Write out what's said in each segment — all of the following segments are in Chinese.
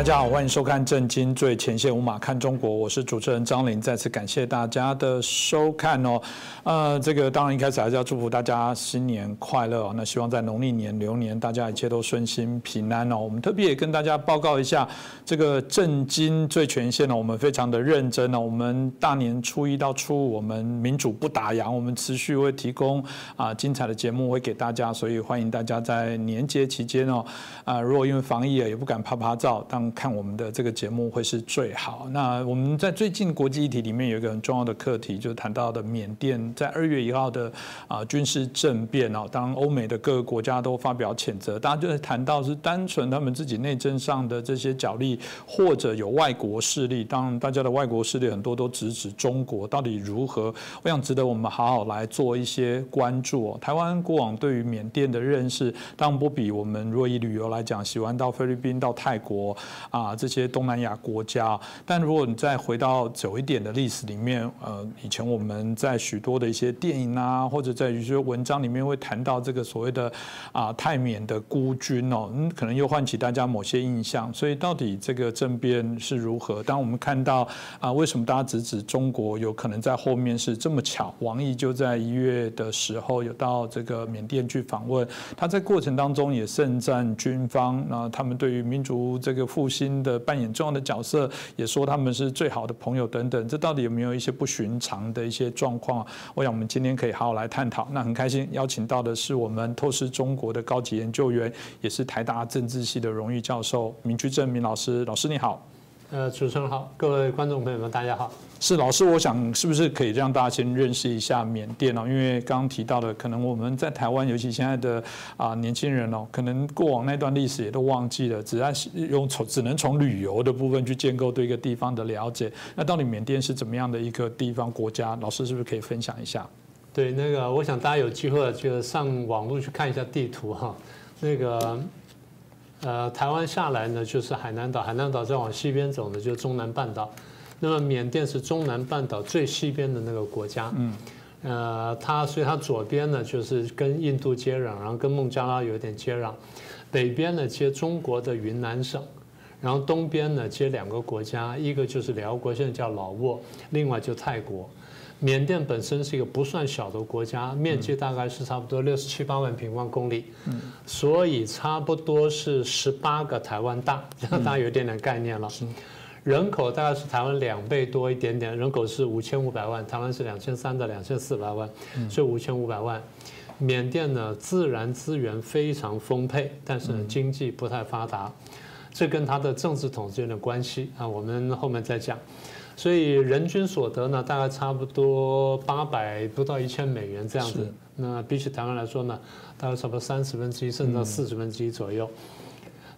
大家好，欢迎收看《震惊最前线》，无马看中国，我是主持人张琳。再次感谢大家的收看哦。呃，这个当然一开始还是要祝福大家新年快乐哦。那希望在农历年流年，大家一切都顺心平安哦。我们特别也跟大家报告一下，这个《震惊最前线》呢，我们非常的认真哦。我们大年初一到初五，我们民主不打烊，我们持续会提供啊精彩的节目会给大家，所以欢迎大家在年节期间哦，啊，如果因为防疫啊也不敢拍拍照，看我们的这个节目会是最好。那我们在最近国际议题里面有一个很重要的课题，就谈到的缅甸在二月一号的啊军事政变哦，当欧美的各个国家都发表谴责，大家就是谈到是单纯他们自己内政上的这些角力，或者有外国势力。当然，大家的外国势力很多都直指中国，到底如何？我想值得我们好好来做一些关注哦。台湾过往对于缅甸的认识，当然不比我们若以旅游来讲，喜欢到菲律宾、到泰国。啊，这些东南亚国家，但如果你再回到久一点的历史里面，呃，以前我们在许多的一些电影啊，或者在一些文章里面会谈到这个所谓的啊泰缅的孤军哦，嗯，可能又唤起大家某些印象。所以到底这个政变是如何？当我们看到啊，为什么大家直指中国有可能在后面是这么巧？王毅就在一月的时候有到这个缅甸去访问，他在过程当中也盛赞军方，那他们对于民族这个复新的扮演重要的角色，也说他们是最好的朋友等等，这到底有没有一些不寻常的一些状况？我想我们今天可以好好来探讨。那很开心邀请到的是我们透视中国的高级研究员，也是台大政治系的荣誉教授明居正明老师。老师你好。呃，主持人好，各位观众朋友们，大家好。是老师，我想是不是可以让大家先认识一下缅甸哦？因为刚刚提到的，可能我们在台湾，尤其现在的啊年轻人哦，可能过往那段历史也都忘记了，只要用从只能从旅游的部分去建构对一个地方的了解。那到底缅甸是怎么样的一个地方国家？老师是不是可以分享一下？对，那个我想大家有机会就上网络去看一下地图哈，那个。呃，台湾下来呢，就是海南岛，海南岛再往西边走呢，就是中南半岛。那么缅甸是中南半岛最西边的那个国家。嗯。呃，它所以它左边呢就是跟印度接壤，然后跟孟加拉有点接壤，北边呢接中国的云南省，然后东边呢接两个国家，一个就是辽国，现在叫老挝，另外就泰国。缅甸本身是一个不算小的国家，面积大概是差不多六十七八万平方公里，所以差不多是十八个台湾大，大家有一点点概念了。人口大概是台湾两倍多一点点，人口是五千五百万，台湾是两千三到两千四百万，所以五千五百万。缅甸呢，自然资源非常丰沛，但是呢，经济不太发达，这跟它的政治统治有点关系啊，我们后面再讲。所以人均所得呢，大概差不多八百不到一千美元这样子。那比起台湾来说呢，大概差不多三十分之一甚至到四十分之一左右。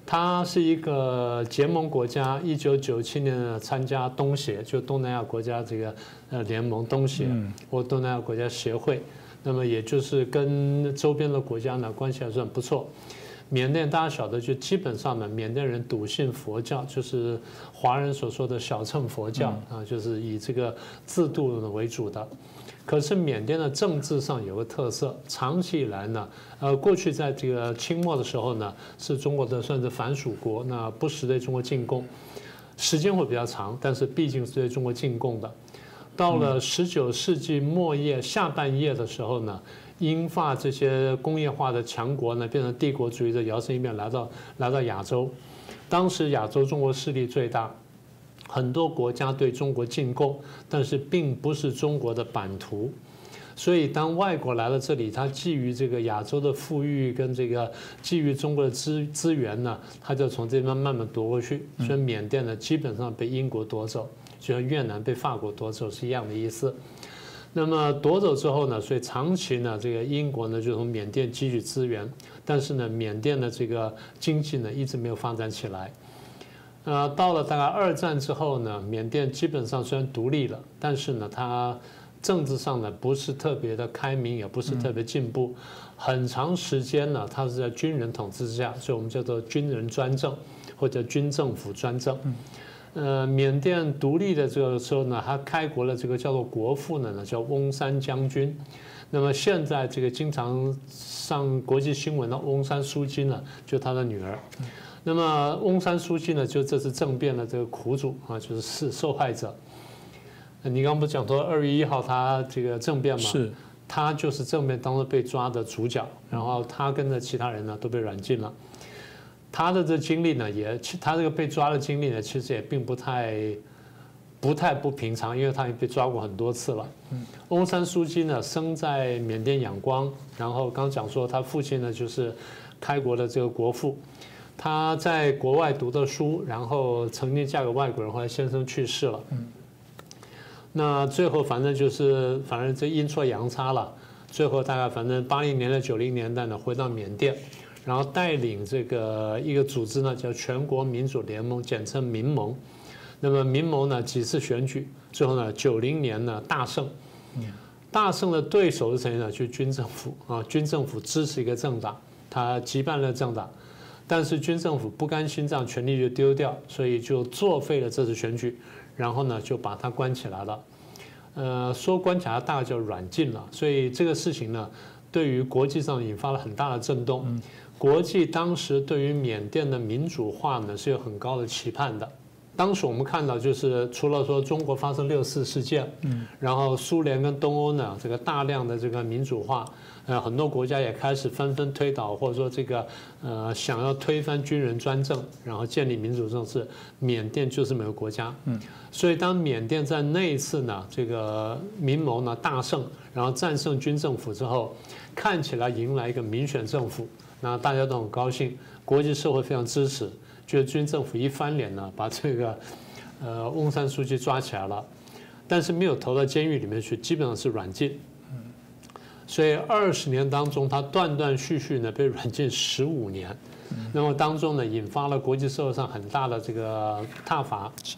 它是一个结盟国家，一九九七年参加东协，就东南亚国家这个呃联盟东协或东南亚国家协会。那么也就是跟周边的国家呢关系还算不错。缅甸大家晓得，就基本上呢，缅甸人笃信佛教，就是华人所说的小乘佛教啊，就是以这个制度为主的。可是缅甸的政治上有个特色，长期以来呢，呃，过去在这个清末的时候呢，是中国的算是反属国，那不时对中国进贡，时间会比较长，但是毕竟是对中国进贡的。到了十九世纪末叶下半叶的时候呢。英法这些工业化的强国呢，变成帝国主义的摇身一变来到来到亚洲。当时亚洲中国势力最大，很多国家对中国进贡，但是并不是中国的版图。所以当外国来了这里，他基于这个亚洲的富裕跟这个基于中国的资资源呢，他就从这边慢慢夺过去。所以缅甸呢，基本上被英国夺走，就像越南被法国夺走是一样的意思。那么夺走之后呢，所以长期呢，这个英国呢就从缅甸汲取资源，但是呢，缅甸的这个经济呢一直没有发展起来。呃，到了大概二战之后呢，缅甸基本上虽然独立了，但是呢，它政治上呢不是特别的开明，也不是特别进步。很长时间呢，它是在军人统治之下，所以我们叫做军人专政或者军政府专政。呃，缅甸独立的这个时候呢，他开国了这个叫做国父呢，呢叫翁山将军。那么现在这个经常上国际新闻的翁山书记呢，就他的女儿。那么翁山书记呢，就这次政变的这个苦主啊，就是是受害者。你刚刚不讲说二月一号他这个政变嘛？是。他就是政变当中被抓的主角，然后他跟着其他人呢都被软禁了。他的这经历呢，也他这个被抓的经历呢，其实也并不太不太不平常，因为他也被抓过很多次了。翁山书记呢，生在缅甸仰光，然后刚讲说他父亲呢就是开国的这个国父，他在国外读的书，然后曾经嫁给外国人，后来先生去世了。嗯那最后反正就是，反正这阴错阳差了。最后大概反正八零年代、九零年代呢，回到缅甸，然后带领这个一个组织呢，叫全国民主联盟，简称民盟。那么民盟呢几次选举，最后呢九零年呢大胜。大胜的对手是谁呢？就是军政府啊，军政府支持一个政党，他击败了政党，但是军政府不甘心这样权力就丢掉，所以就作废了这次选举。然后呢，就把他关起来了，呃，说关起来大概就软禁了。所以这个事情呢，对于国际上引发了很大的震动。国际当时对于缅甸的民主化呢是有很高的期盼的。当时我们看到，就是除了说中国发生六四事件，嗯，然后苏联跟东欧呢这个大量的这个民主化。呃，很多国家也开始纷纷推倒，或者说这个呃，想要推翻军人专政，然后建立民主政治。缅甸就是没有国家，嗯，所以当缅甸在那一次呢，这个民谋呢大胜，然后战胜军政府之后，看起来迎来一个民选政府，那大家都很高兴，国际社会非常支持，觉得军政府一翻脸呢，把这个呃翁山书记抓起来了，但是没有投到监狱里面去，基本上是软禁。所以二十年当中，他断断续续呢被软禁十五年，那么当中呢引发了国际社会上很大的这个挞伐。是，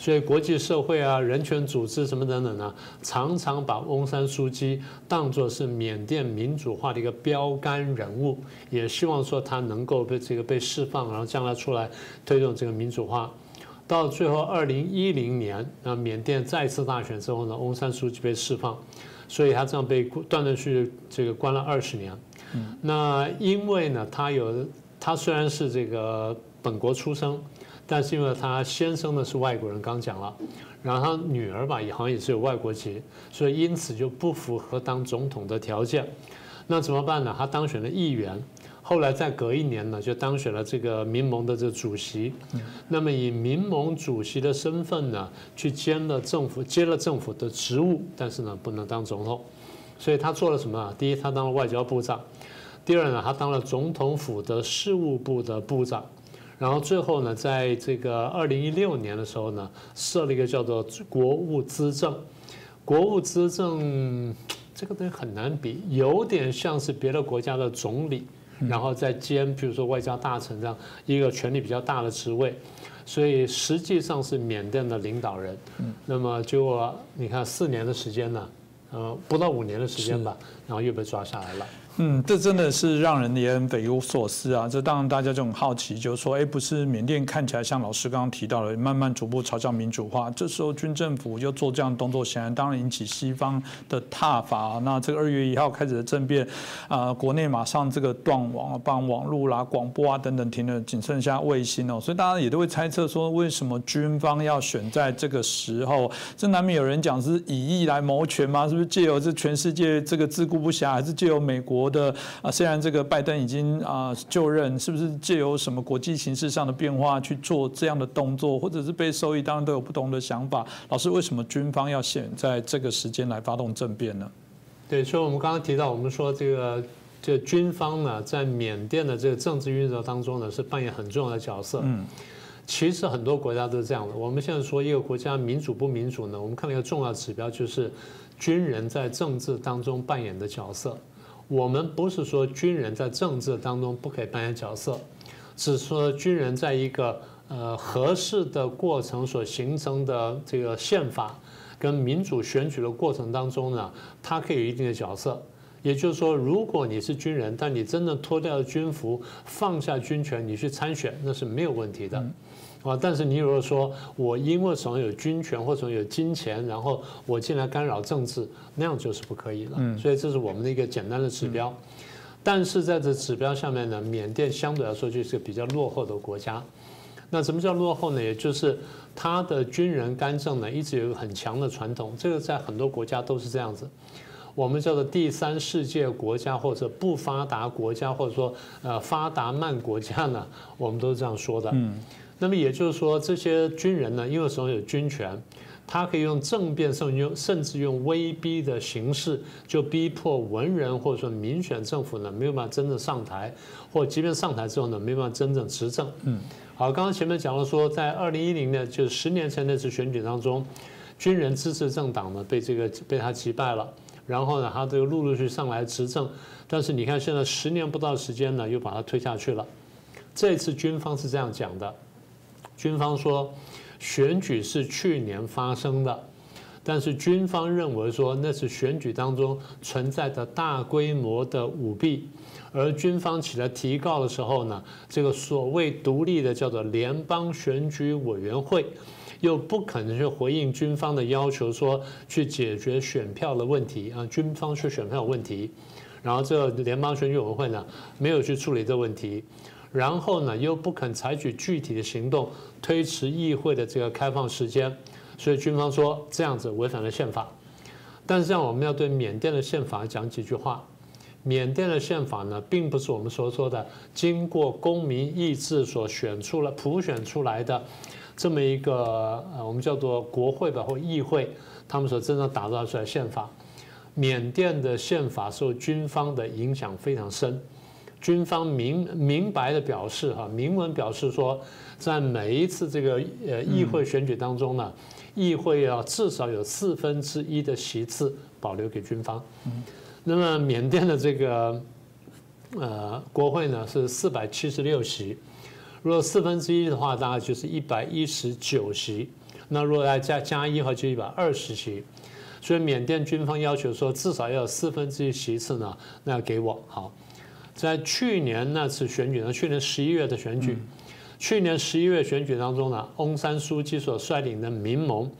所以国际社会啊、人权组织什么等等呢，常常把翁山书记当作是缅甸民主化的一个标杆人物，也希望说他能够被这个被释放，然后将来出来推动这个民主化。到最后二零一零年，那缅甸再次大选之后呢，翁山书记被释放。所以他这样被断断续续这个关了二十年，那因为呢，他有他虽然是这个本国出生，但是因为他先生呢是外国人，刚讲了，然后他女儿吧也好像也是有外国籍，所以因此就不符合当总统的条件，那怎么办呢？他当选了议员。后来再隔一年呢，就当选了这个民盟的这个主席。那么以民盟主席的身份呢，去兼了政府接了政府的职务，但是呢不能当总统。所以他做了什么？第一，他当了外交部长；第二呢，他当了总统府的事务部的部长。然后最后呢，在这个二零一六年的时候呢，设了一个叫做国务资政。国务资政这个东西很难比，有点像是别的国家的总理。然后再兼，比如说外交大臣这样一个权力比较大的职位，所以实际上是缅甸的领导人。那么就你看四年的时间呢，呃，不到五年的时间吧，然后又被抓下来了。嗯，这真的是让人也很匪夷所思啊！这当然大家就很好奇，就是说，哎，不是缅甸看起来像老师刚刚提到的，慢慢逐步朝向民主化，这时候军政府又做这样动作，显然当然引起西方的挞伐。那这个二月一号开始的政变，啊，国内马上这个断网啊，帮网络啦、广播啊等等停了，仅剩下卫星哦，所以大家也都会猜测说，为什么军方要选在这个时候？这难免有人讲是以义来谋权吗？是不是借由这全世界这个自顾不暇，还是借由美国？的啊，虽然这个拜登已经啊就任，是不是借由什么国际形势上的变化去做这样的动作，或者是被受益，当然都有不同的想法。老师，为什么军方要选在这个时间来发动政变呢？对，所以我们刚刚提到，我们说这个这军方呢，在缅甸的这个政治运作当中呢，是扮演很重要的角色。嗯，其实很多国家都是这样的。我们现在说一个国家民主不民主呢，我们看了一个重要指标，就是军人在政治当中扮演的角色。我们不是说军人在政治当中不可以扮演角色，只是说军人在一个呃合适的过程所形成的这个宪法跟民主选举的过程当中呢，他可以有一定的角色。也就是说，如果你是军人，但你真的脱掉了军服，放下军权，你去参选，那是没有问题的。啊！但是你如果说我因为手上有军权或者有金钱，然后我进来干扰政治，那样就是不可以了。所以这是我们的一个简单的指标。但是在这指标下面呢，缅甸相对来说就是个比较落后的国家。那什么叫落后呢？也就是它的军人干政呢，一直有一个很强的传统，这个在很多国家都是这样子。我们叫做第三世界国家或者不发达国家，或者说呃发达慢国家呢，我们都是这样说的。嗯，那么也就是说，这些军人呢，因为手上有军权，他可以用政变，甚至用甚至用威逼的形式，就逼迫文人或者说民选政府呢，没有办法真正上台，或即便上台之后呢，没办法真正执政。嗯，好，刚刚前面讲了说，在二零一零年，就是十年前那次选举当中，军人支持政党呢，被这个被他击败了。然后呢，他这个陆陆续上来执政，但是你看现在十年不到时间呢，又把他推下去了。这次军方是这样讲的，军方说选举是去年发生的，但是军方认为说那是选举当中存在的大规模的舞弊，而军方起来提告的时候呢，这个所谓独立的叫做联邦选举委员会。又不可能去回应军方的要求，说去解决选票的问题啊，军方去选票问题，然后这联邦选举委员会呢没有去处理这问题，然后呢又不肯采取具体的行动推迟议会的这个开放时间，所以军方说这样子违反了宪法。但是这样我们要对缅甸的宪法讲几句话，缅甸的宪法呢并不是我们所说的经过公民意志所选出了普选出来的。这么一个呃，我们叫做国会吧或议会，他们所真正打造出来宪法，缅甸的宪法受军方的影响非常深。军方明明白的表示哈，明文表示说，在每一次这个呃议会选举当中呢，议会要至少有四分之一的席次保留给军方。那么缅甸的这个呃国会呢是四百七十六席。如果四分之一的话，大概就是一百一十九席。那如果再加加一的话，就一百二十席。所以缅甸军方要求说，至少要有四分之一席次呢，那要给我好。在去年那次选举呢，去年十一月的选举，去年十一月选举当中呢，翁山书记所率领的民盟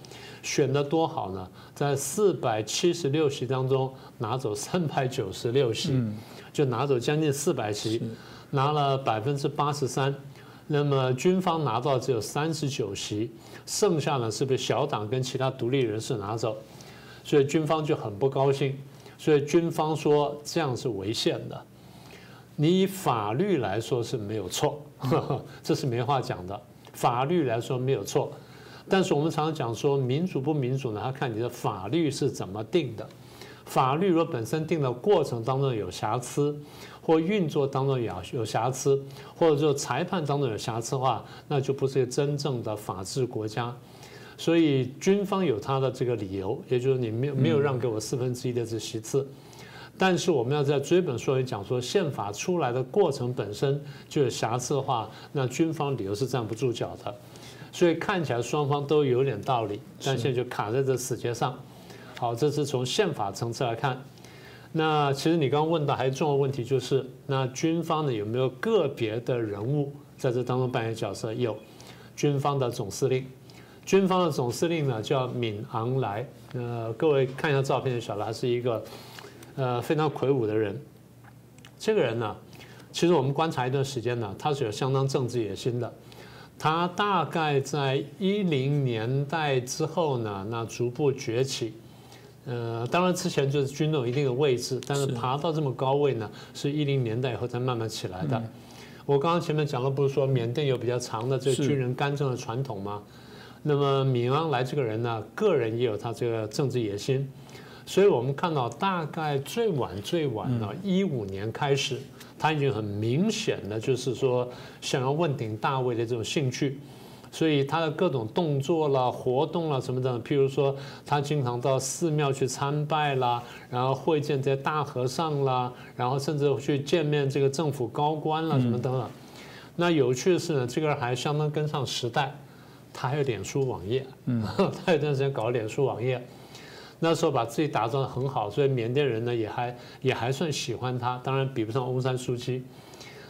选的多好呢，在四百七十六席当中拿走三百九十六席，就拿走将近四百席，拿了百分之八十三。那么军方拿到只有三十九席，剩下呢是被小党跟其他独立人士拿走，所以军方就很不高兴。所以军方说这样是违宪的。你以法律来说是没有错，这是没话讲的。法律来说没有错，但是我们常常讲说民主不民主呢？要看你的法律是怎么定的。法律如果本身定的过程当中有瑕疵。或运作当中有有瑕疵，或者说裁判当中有瑕疵的话，那就不是真正的法治国家。所以军方有他的这个理由，也就是你没有没有让给我四分之一的这席次。但是我们要在追本溯源讲说，宪法出来的过程本身就有瑕疵的话，那军方理由是站不住脚的。所以看起来双方都有点道理，但现在就卡在这死结上。好，这是从宪法层次来看。那其实你刚刚问到还重要问题就是，那军方呢有没有个别的人物在这当中扮演角色？有，军方的总司令，军方的总司令呢叫敏昂莱。呃，各位看一下照片就晓得，他是一个呃非常魁梧的人。这个人呢，其实我们观察一段时间呢，他是有相当政治野心的。他大概在一零年代之后呢，那逐步崛起。呃，当然之前就是军有一定的位置，但是爬到这么高位呢，是一零年代以后才慢慢起来的。我刚刚前面讲了，不是说缅甸有比较长的这个军人干政的传统吗？那么敏昂莱这个人呢，个人也有他这个政治野心，所以我们看到大概最晚最晚呢，一五年开始，他已经很明显的就是说想要问鼎大位的这种兴趣。所以他的各种动作啦、活动啦什么的，譬如说他经常到寺庙去参拜啦，然后会见这些大和尚啦，然后甚至去见面这个政府高官啦什么等等。那有趣的是呢，这个人还相当跟上时代，他还有脸书网页，嗯，他有段时间搞脸书网页，那时候把自己打造的很好，所以缅甸人呢也还也还算喜欢他，当然比不上翁山书记，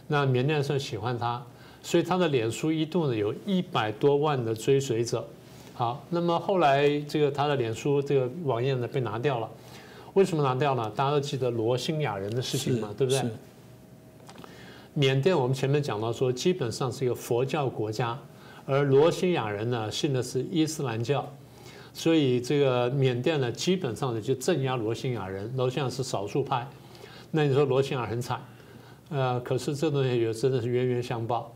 那缅甸人算喜欢他。所以他的脸书一度呢有一百多万的追随者，好，那么后来这个他的脸书这个网页呢被拿掉了，为什么拿掉呢？大家都记得罗兴亚人的事情嘛，对不对？缅甸我们前面讲到说，基本上是一个佛教国家，而罗兴亚人呢信的是伊斯兰教，所以这个缅甸呢基本上呢就镇压罗兴亚人，罗兴亚是少数派。那你说罗兴亚很惨，呃，可是这东西也真的是冤冤相报。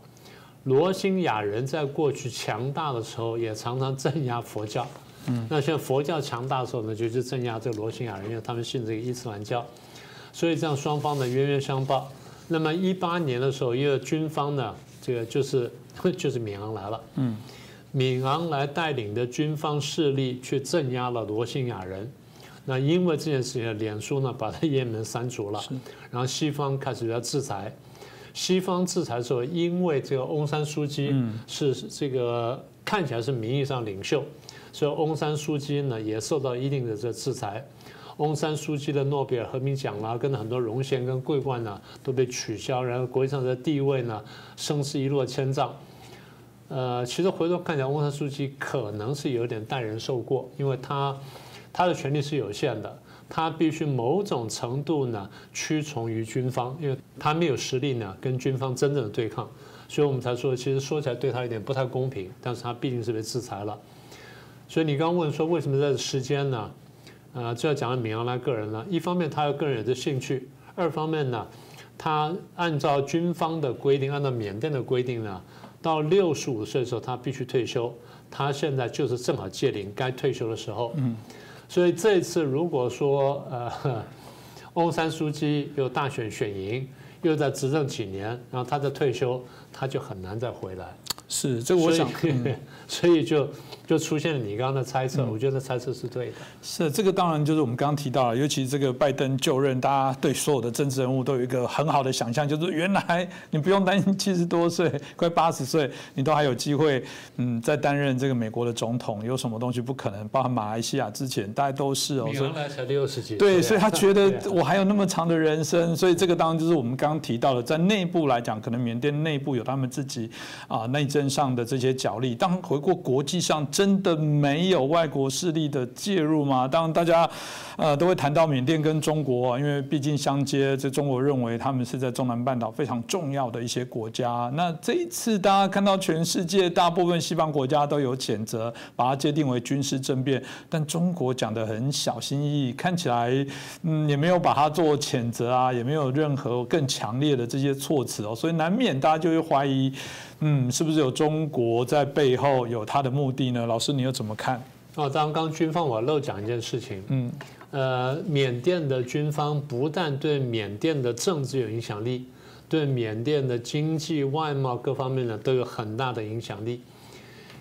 罗兴亚人在过去强大的时候，也常常镇压佛教。嗯，那现在佛教强大的时候呢，就去镇压这个罗兴亚人，因为他们信这个伊斯兰教。所以这样双方呢冤冤相报。那么一八年的时候，因为军方呢，这个就是就是敏昂来了，嗯，敏昂来带领的军方势力去镇压了罗兴亚人。那因为这件事情，脸书呢把他页面删除了，然后西方开始要制裁。西方制裁的时候，因为这个翁山书记是这个看起来是名义上领袖，所以翁山书记呢也受到一定的这制裁。翁山书记的诺贝尔和平奖啦，跟很多荣衔跟桂冠呢都被取消，然后国际上的地位呢声势一落千丈。呃，其实回头看起来，翁山书记可能是有点待人受过，因为他他的权力是有限的，他必须某种程度呢屈从于军方，因为他没有实力呢跟军方真正的对抗，所以我们才说，其实说起来对他有点不太公平，但是他毕竟是被制裁了。所以你刚问说为什么在这时间呢？呃，就要讲到敏昂拉个人了。一方面，他有个人有这兴趣；二方面呢，他按照军方的规定，按照缅甸的规定呢，到六十五岁的时候他必须退休。他现在就是正好届龄该退休的时候。嗯。所以这一次如果说呃，翁山书记又大选选赢，又在执政几年，然后他在退休，他就很难再回来。是，这我想，所以就。就出现了你刚刚的猜测，我觉得猜测是对的。是这个，当然就是我们刚刚提到了，尤其这个拜登就任，大家对所有的政治人物都有一个很好的想象，就是原来你不用担心七十多岁、快八十岁，你都还有机会，嗯，在担任这个美国的总统，有什么东西不可能？包含马来西亚之前，大家都是哦。原来才六十几。对，所以他觉得我还有那么长的人生，所以这个当然就是我们刚刚提到的，在内部来讲，可能缅甸内部有他们自己啊内政上的这些角力。当回过国际上。真的没有外国势力的介入吗？当，大家呃都会谈到缅甸跟中国，因为毕竟相接。这中国认为他们是在中南半岛非常重要的一些国家。那这一次，大家看到全世界大部分西方国家都有谴责，把它界定为军事政变，但中国讲的很小心翼翼，看起来嗯也没有把它做谴责啊，也没有任何更强烈的这些措辞哦，所以难免大家就会怀疑。嗯，是不是有中国在背后有他的目的呢？老师，你又怎么看？哦，刚刚军方我漏讲一件事情。嗯，呃，缅甸的军方不但对缅甸的政治有影响力，对缅甸的经济、外贸各方面呢都有很大的影响力。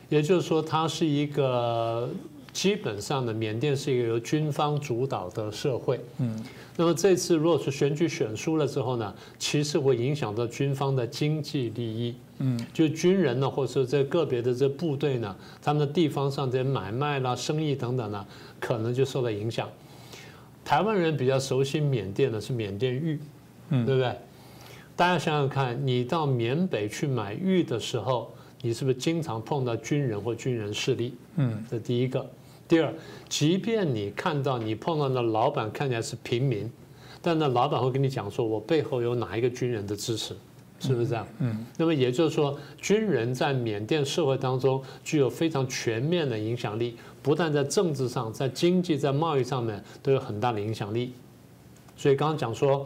也就是说，它是一个基本上呢缅甸是一个由军方主导的社会。嗯。那么这次如果是选举选输了之后呢，其实会影响到军方的经济利益。嗯，就军人呢，或者说这个别的这部队呢，他们的地方上这些买卖啦、生意等等呢，可能就受到影响。台湾人比较熟悉缅甸的是缅甸玉，嗯，对不对？大家想想看，你到缅北去买玉的时候，你是不是经常碰到军人或军人势力？嗯，这第一个。第二，即便你看到你碰到的老板看起来是平民，但那老板会跟你讲说，我背后有哪一个军人的支持，是不是这样？嗯。那么也就是说，军人在缅甸社会当中具有非常全面的影响力，不但在政治上，在经济、在贸易上面都有很大的影响力。所以刚刚讲说。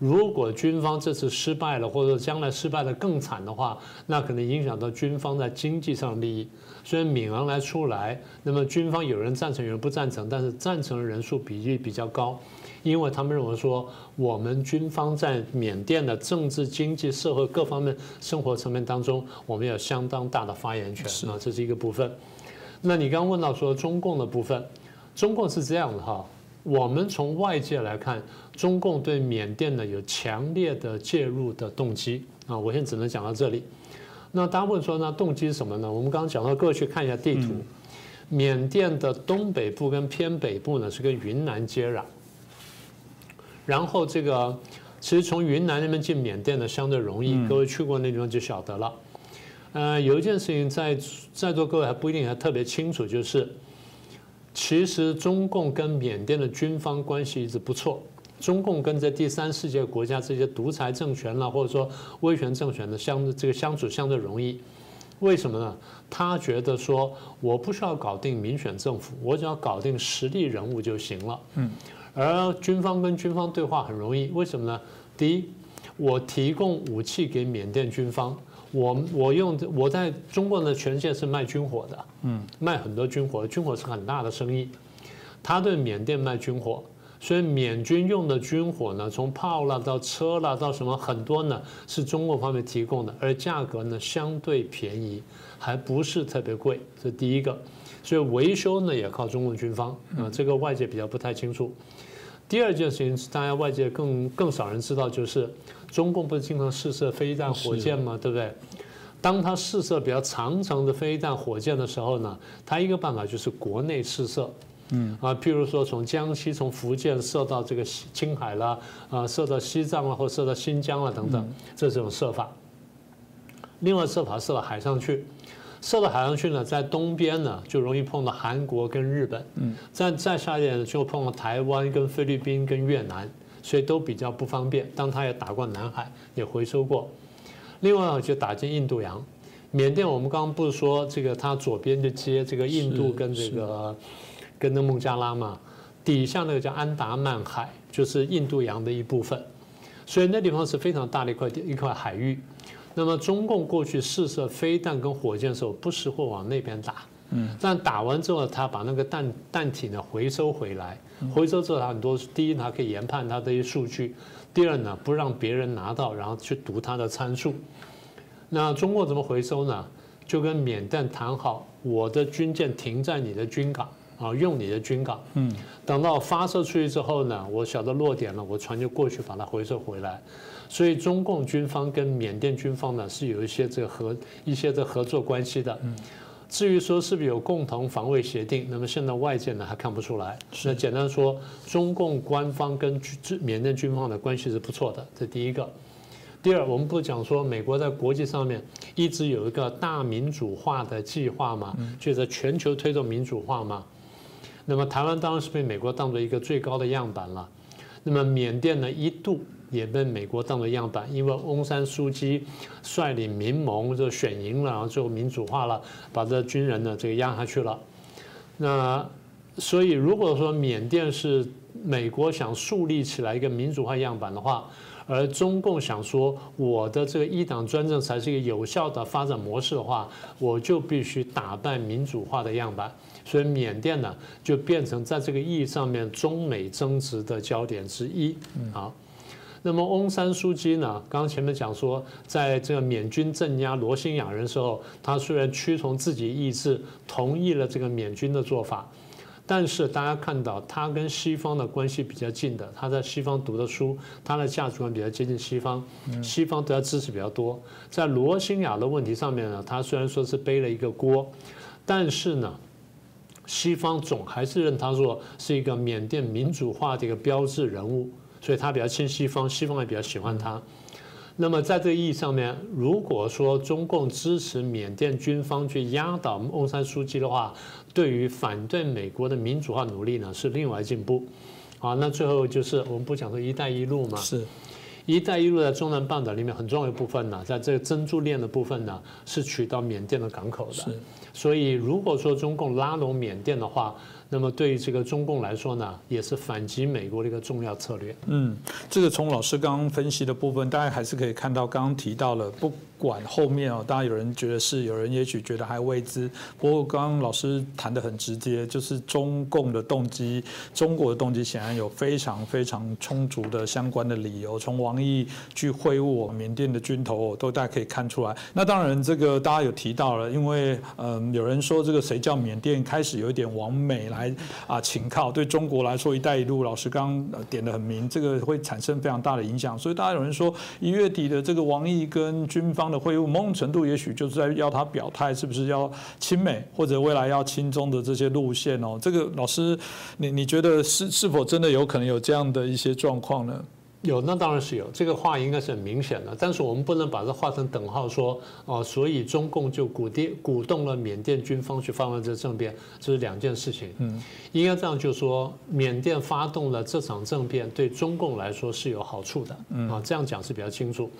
如果军方这次失败了，或者将来失败的更惨的话，那可能影响到军方在经济上的利益。虽然敏昂来出来，那么军方有人赞成，有人不赞成，但是赞成的人数比例比较高，因为他们认为说，我们军方在缅甸的政治、经济、社会各方面生活层面当中，我们有相当大的发言权啊，这是一个部分。那你刚刚问到说中共的部分，中共是这样的哈。我们从外界来看，中共对缅甸呢有强烈的介入的动机啊，我现在只能讲到这里。那大家问说，那动机是什么呢？我们刚刚讲到，各位去看一下地图，缅甸的东北部跟偏北部呢是跟云南接壤，然后这个其实从云南那边进缅甸呢相对容易，各位去过那地方就晓得了。呃，有一件事情在在座各位还不一定还特别清楚，就是。其实中共跟缅甸的军方关系一直不错，中共跟这第三世界国家这些独裁政权啦，或者说威权政权的相这个相处相对容易。为什么呢？他觉得说我不需要搞定民选政府，我只要搞定实力人物就行了。嗯。而军方跟军方对话很容易，为什么呢？第一，我提供武器给缅甸军方，我我用我在中国的权限是卖军火的，嗯，卖很多军火，军火是很大的生意。他对缅甸卖军火，所以缅军用的军火呢，从炮啦到车啦到什么很多呢，是中国方面提供的，而价格呢相对便宜，还不是特别贵，这第一个。所以维修呢也靠中国军方啊，这个外界比较不太清楚。第二件事情，大家外界更更少人知道，就是中共不是经常试射飞弹、火箭吗？对不对？当他试射比较长程的飞弹、火箭的时候呢，他一个办法就是国内试射，嗯啊，譬如说从江西、从福建射到这个青海啦，啊，射到西藏了，或射到新疆了等等，这是种射法。另外射法射到海上去。射到海上去呢，在东边呢就容易碰到韩国跟日本，嗯，再再下一点就碰到台湾跟菲律宾跟越南，所以都比较不方便。当他也打过南海，也回收过。另外就打进印度洋，缅甸我们刚刚不是说这个它左边就接这个印度跟这个跟那孟加拉嘛，底下那个叫安达曼海，就是印度洋的一部分，所以那地方是非常大的一块一块海域。那么中共过去试射飞弹跟火箭的时候，不时会往那边打，嗯，但打完之后，他把那个弹弹体呢回收回来，回收之后，他很多第一，他可以研判他这些数据；第二呢，不让别人拿到，然后去读他的参数。那中国怎么回收呢？就跟缅甸谈好，我的军舰停在你的军港啊，用你的军港，嗯，等到发射出去之后呢，我晓得落点了，我船就过去把它回收回来。所以中共军方跟缅甸军方呢是有一些这个合一些的合作关系的。嗯至于说是不是有共同防卫协定，那么现在外界呢还看不出来。那简单说，中共官方跟缅甸军方的关系是不错的，这第一个。第二，我们不讲说美国在国际上面一直有一个大民主化的计划嘛，就是全球推动民主化嘛。那么台湾当然是被美国当做一个最高的样板了。那么缅甸呢一度。也被美国当作样板，因为翁山书记率领民盟就选赢了，然后最后民主化了，把这军人呢这个压下去了。那所以如果说缅甸是美国想树立起来一个民主化样板的话，而中共想说我的这个一党专政才是一个有效的发展模式的话，我就必须打败民主化的样板。所以缅甸呢就变成在这个意义上面中美争执的焦点之一。好。那么翁山书记呢？刚刚前面讲说，在这个缅军镇压罗兴亚人时候，他虽然屈从自己意志，同意了这个缅军的做法，但是大家看到他跟西方的关系比较近的，他在西方读的书，他的价值观比较接近西方，西方对他支持比较多。在罗兴亚的问题上面呢，他虽然说是背了一个锅，但是呢，西方总还是认他说是一个缅甸民主化的一个标志人物。所以他比较亲西方，西方也比较喜欢他。那么在这个意义上面，如果说中共支持缅甸军方去压倒翁山书记的话，对于反对美国的民主化努力呢，是另外进步。好，那最后就是我们不讲说“一带一路”嘛？是。一带一路在中南半岛里面很重要一部分呢，在这个珍珠链的部分呢，是取到缅甸的港口的。所以如果说中共拉拢缅甸的话，那么对于这个中共来说呢，也是反击美国的一个重要策略。嗯，这个从老师刚刚分析的部分，大家还是可以看到，刚刚提到了不管后面哦，当然有人觉得是，有人也许觉得还未知。不过刚刚老师谈的很直接，就是中共的动机，中国的动机显然有非常非常充足的相关的理由。从王毅去会晤缅甸的军头，都大家可以看出来。那当然，这个大家有提到了，因为嗯，有人说这个谁叫缅甸开始有一点往美来。来啊，请靠对中国来说，“一带一路”老师刚点的很明，这个会产生非常大的影响。所以大家有人说，一月底的这个王毅跟军方的会晤，某种程度也许就是在要他表态，是不是要亲美或者未来要亲中的这些路线哦？这个老师，你你觉得是是否真的有可能有这样的一些状况呢？有，那当然是有，这个话应该是很明显的。但是我们不能把它画成等号，说哦，所以中共就鼓电鼓动了缅甸军方去发动这政变，这是两件事情。嗯，应该这样就说，缅甸发动了这场政变，对中共来说是有好处的。嗯，啊，这样讲是比较清楚。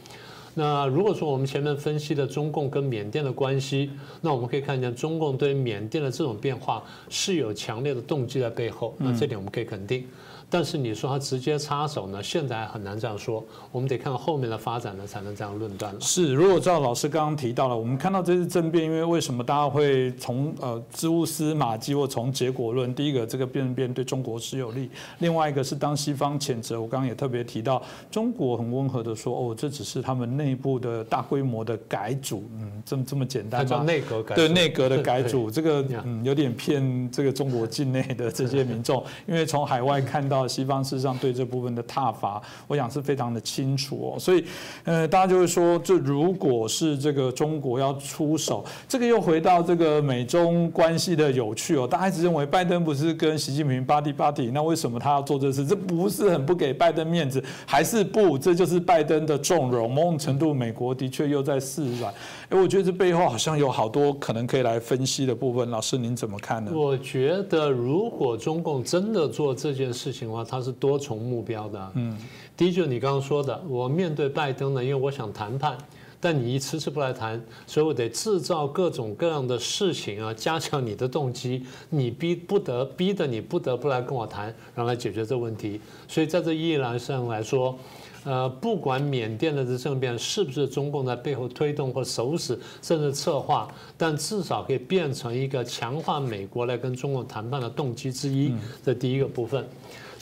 那如果说我们前面分析的中共跟缅甸的关系，那我们可以看见中共对缅甸的这种变化是有强烈的动机在背后。那这点我们可以肯定。但是你说他直接插手呢？现在很难这样说，我们得看后面的发展呢，才能这样论断了。是，如果照老师刚刚提到了，我们看到这次政变，因为为什么大家会从呃支乌斯马迹或从结果论？第一个，这个变变对中国是有利；另外一个是当西方谴责，我刚刚也特别提到，中国很温和的说，哦，这只是他们内部的大规模的改组，嗯，这么这么简单吗？叫内阁改对内阁的改组，这个嗯有点骗这个中国境内的这些民众，因为从海外看到。西方事实上对这部分的踏伐，我想是非常的清楚哦。所以，呃，大家就会说，这如果是这个中国要出手，这个又回到这个美中关系的有趣哦。大家一直认为拜登不是跟习近平巴蒂巴蒂，那为什么他要做这事？这不是很不给拜登面子，还是不？这就是拜登的纵容。某种程度，美国的确又在示软。哎，我觉得这背后好像有好多可能可以来分析的部分。老师，您怎么看呢？我觉得，如果中共真的做这件事情的。话它是多重目标的，嗯，第一就是你刚刚说的，我面对拜登呢，因为我想谈判，但你一迟迟不来谈，所以我得制造各种各样的事情啊，加强你的动机，你逼不得，逼得你不得不来跟我谈，然后来解决这问题。所以在这意义上来说，呃，不管缅甸的这政变是不是中共在背后推动或手使，甚至策划，但至少可以变成一个强化美国来跟中共谈判的动机之一。这第一个部分。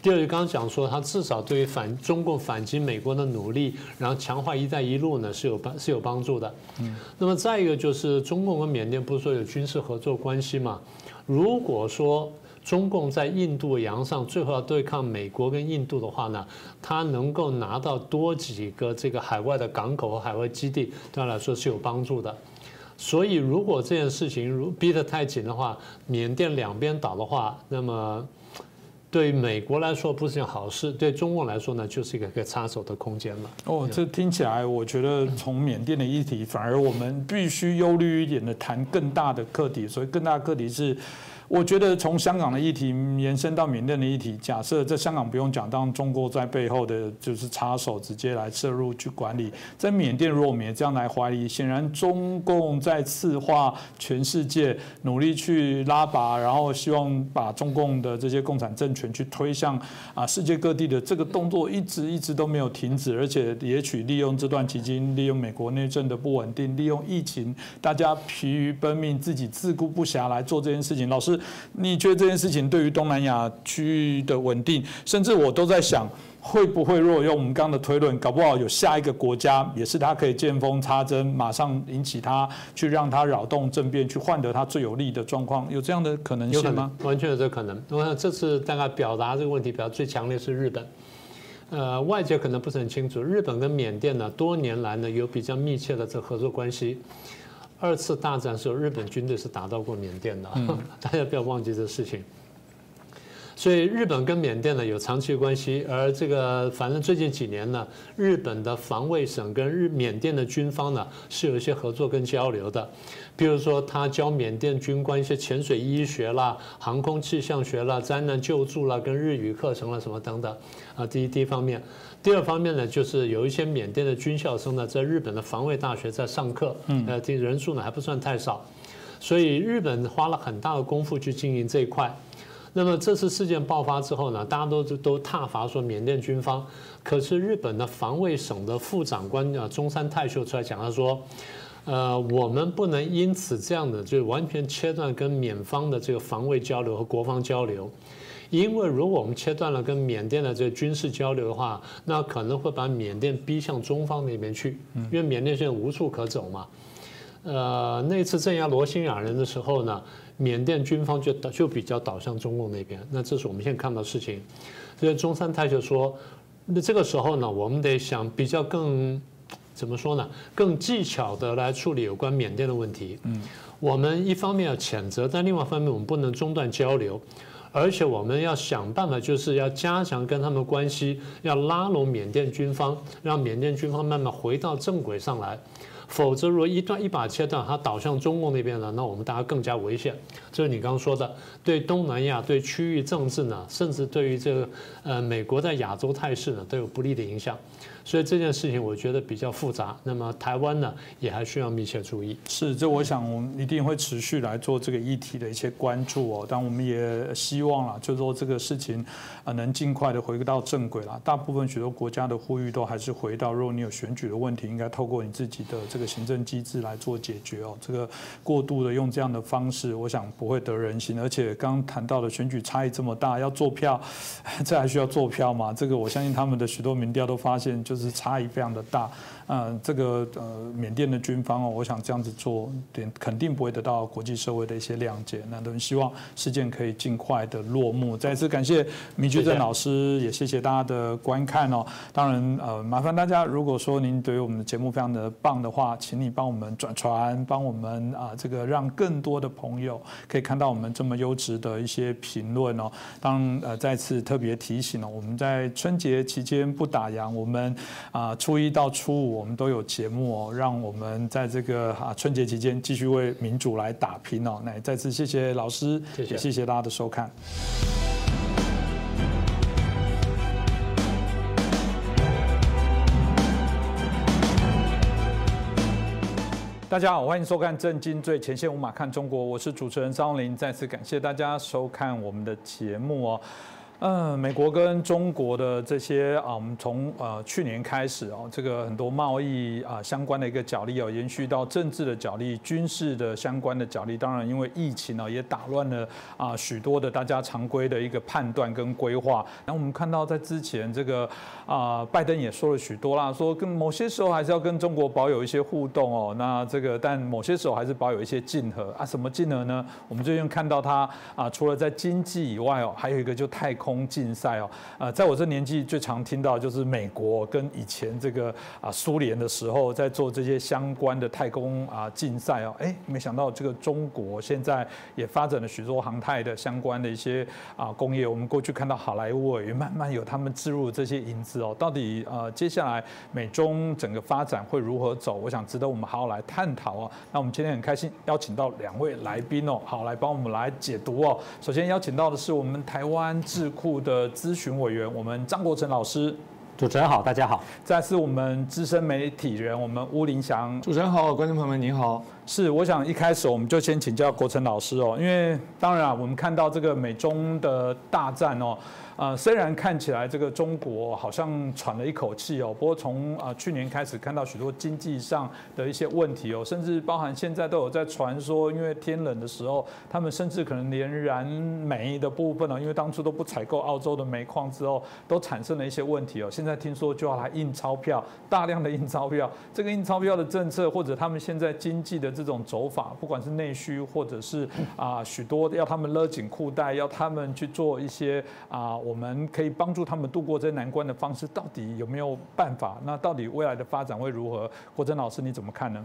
第二，刚刚讲说，他至少对于反中共反击美国的努力，然后强化“一带一路”呢是有帮是有帮助的。嗯，那么再一个就是中共跟缅甸不是说有军事合作关系嘛？如果说中共在印度洋上最后要对抗美国跟印度的话呢，他能够拿到多几个这个海外的港口和海外基地，对他来说是有帮助的。所以，如果这件事情如逼得太紧的话，缅甸两边倒的话，那么。对美国来说不是件好事，对中共来说呢，就是一个可以插手的空间了。哦，这听起来，我觉得从缅甸的议题，反而我们必须忧虑一点的，谈更大的课题。所以，更大的课题是。我觉得从香港的议题延伸到缅甸的议题，假设在香港不用讲，当中国在背后的就是插手，直接来摄入去管理。在缅甸，如果我们也这样来怀疑，显然中共在刺化全世界，努力去拉拔，然后希望把中共的这些共产政权去推向啊世界各地的这个动作，一直一直都没有停止，而且也许利用这段期间，利用美国内政的不稳定，利用疫情，大家疲于奔命，自己自顾不暇来做这件事情。老师。你觉得这件事情对于东南亚区域的稳定，甚至我都在想，会不会若用我们刚刚的推论，搞不好有下一个国家，也是他可以见缝插针，马上引起他去让他扰动政变，去换得他最有利的状况，有这样的可能性吗？完全有这可能。我想这次大概表达这个问题，表达最强烈是日本。呃，外界可能不是很清楚，日本跟缅甸呢，多年来呢有比较密切的这合作关系。二次大战时候，日本军队是打到过缅甸的，大家不要忘记这事情。所以日本跟缅甸呢有长期关系，而这个反正最近几年呢，日本的防卫省跟日缅甸的军方呢是有一些合作跟交流的，比如说他教缅甸军官一些潜水医学啦、航空气象学啦、灾难救助啦、跟日语课程啦什么等等啊，第一第一方面。第二方面呢，就是有一些缅甸的军校生呢，在日本的防卫大学在上课，呃，这人数呢还不算太少，所以日本花了很大的功夫去经营这一块。那么这次事件爆发之后呢，大家都都挞伐说缅甸军方，可是日本的防卫省的副长官啊中山泰秀出来讲，他说，呃，我们不能因此这样的就完全切断跟缅方的这个防卫交流和国防交流。因为如果我们切断了跟缅甸的这个军事交流的话，那可能会把缅甸逼向中方那边去，因为缅甸现在无处可走嘛。呃，那次镇压罗兴亚人的时候呢，缅甸军方就就比较倒向中共那边，那这是我们现在看到的事情。所以中山泰就说，那这个时候呢，我们得想比较更怎么说呢，更技巧的来处理有关缅甸的问题。嗯，我们一方面要谴责，但另外一方面我们不能中断交流。而且我们要想办法，就是要加强跟他们关系，要拉拢缅甸军方，让缅甸军方慢慢回到正轨上来。否则，如果一段一把切断，它倒向中共那边了，那我们大家更加危险。这是你刚刚说的，对东南亚、对区域政治呢，甚至对于这个呃美国在亚洲态势呢，都有不利的影响。所以这件事情我觉得比较复杂。那么台湾呢，也还需要密切注意。是，这我想我们一定会持续来做这个议题的一些关注哦。但我们也希望啦，就说这个事情啊，能尽快的回到正轨啦。大部分许多国家的呼吁都还是回到，如果你有选举的问题，应该透过你自己的这个行政机制来做解决哦。这个过度的用这样的方式，我想不会得人心。而且刚谈到的选举差异这么大，要做票，这还需要做票吗？这个我相信他们的许多民调都发现就。是差异非常的大。嗯，这个呃，缅甸的军方哦，我想这样子做，点肯定不会得到国际社会的一些谅解。那都希望事件可以尽快的落幕。再次感谢米居正老师，也谢谢大家的观看哦。当然，呃，麻烦大家，如果说您对于我们的节目非常的棒的话，请你帮我们转传，帮我们啊，这个让更多的朋友可以看到我们这么优质的一些评论哦。当呃，再次特别提醒哦，我们在春节期间不打烊，我们啊，初一到初五。我们都有节目哦，让我们在这个啊春节期间继续为民主来打拼哦。那再次谢谢老师，也谢谢大家的收看。大家好，欢迎收看《震惊最前线》，无马看中国，我是主持人张林。再次感谢大家收看我们的节目哦。嗯，美国跟中国的这些啊，我们从呃去年开始哦，这个很多贸易啊相关的一个角力哦，延续到政治的角力、军事的相关的角力。当然，因为疫情呢，也打乱了啊许多的大家常规的一个判断跟规划。那我们看到在之前这个啊，拜登也说了许多啦，说跟某些时候还是要跟中国保有一些互动哦。那这个但某些时候还是保有一些竞合啊。什么竞合呢？我们最近看到他啊，除了在经济以外哦，还有一个就太空。空竞赛哦，呃，在我这年纪最常听到就是美国跟以前这个啊苏联的时候在做这些相关的太空啊竞赛哦，哎，没想到这个中国现在也发展了许多航太的相关的一些啊工业。我们过去看到好莱坞也慢慢有他们置入这些影子哦，到底呃接下来美中整个发展会如何走？我想值得我们好好来探讨哦。那我们今天很开心邀请到两位来宾哦，好来帮我们来解读哦。首先邀请到的是我们台湾智。库的咨询委员，我们张国成老师，主持人好，大家好。再是我们资深媒体人，我们乌林祥，主持人好，观众朋友们您好。是，我想一开始我们就先请教国成老师哦，因为当然啊，我们看到这个美中的大战哦。啊，虽然看起来这个中国好像喘了一口气哦，不过从啊去年开始看到许多经济上的一些问题哦，甚至包含现在都有在传说，因为天冷的时候，他们甚至可能连燃煤的部分哦，因为当初都不采购澳洲的煤矿之后，都产生了一些问题哦。现在听说就要来印钞票，大量的印钞票，这个印钞票的政策或者他们现在经济的这种走法，不管是内需或者是啊许多要他们勒紧裤带，要他们去做一些啊。我们可以帮助他们度过这难关的方式，到底有没有办法？那到底未来的发展会如何？国珍老师你怎么看呢？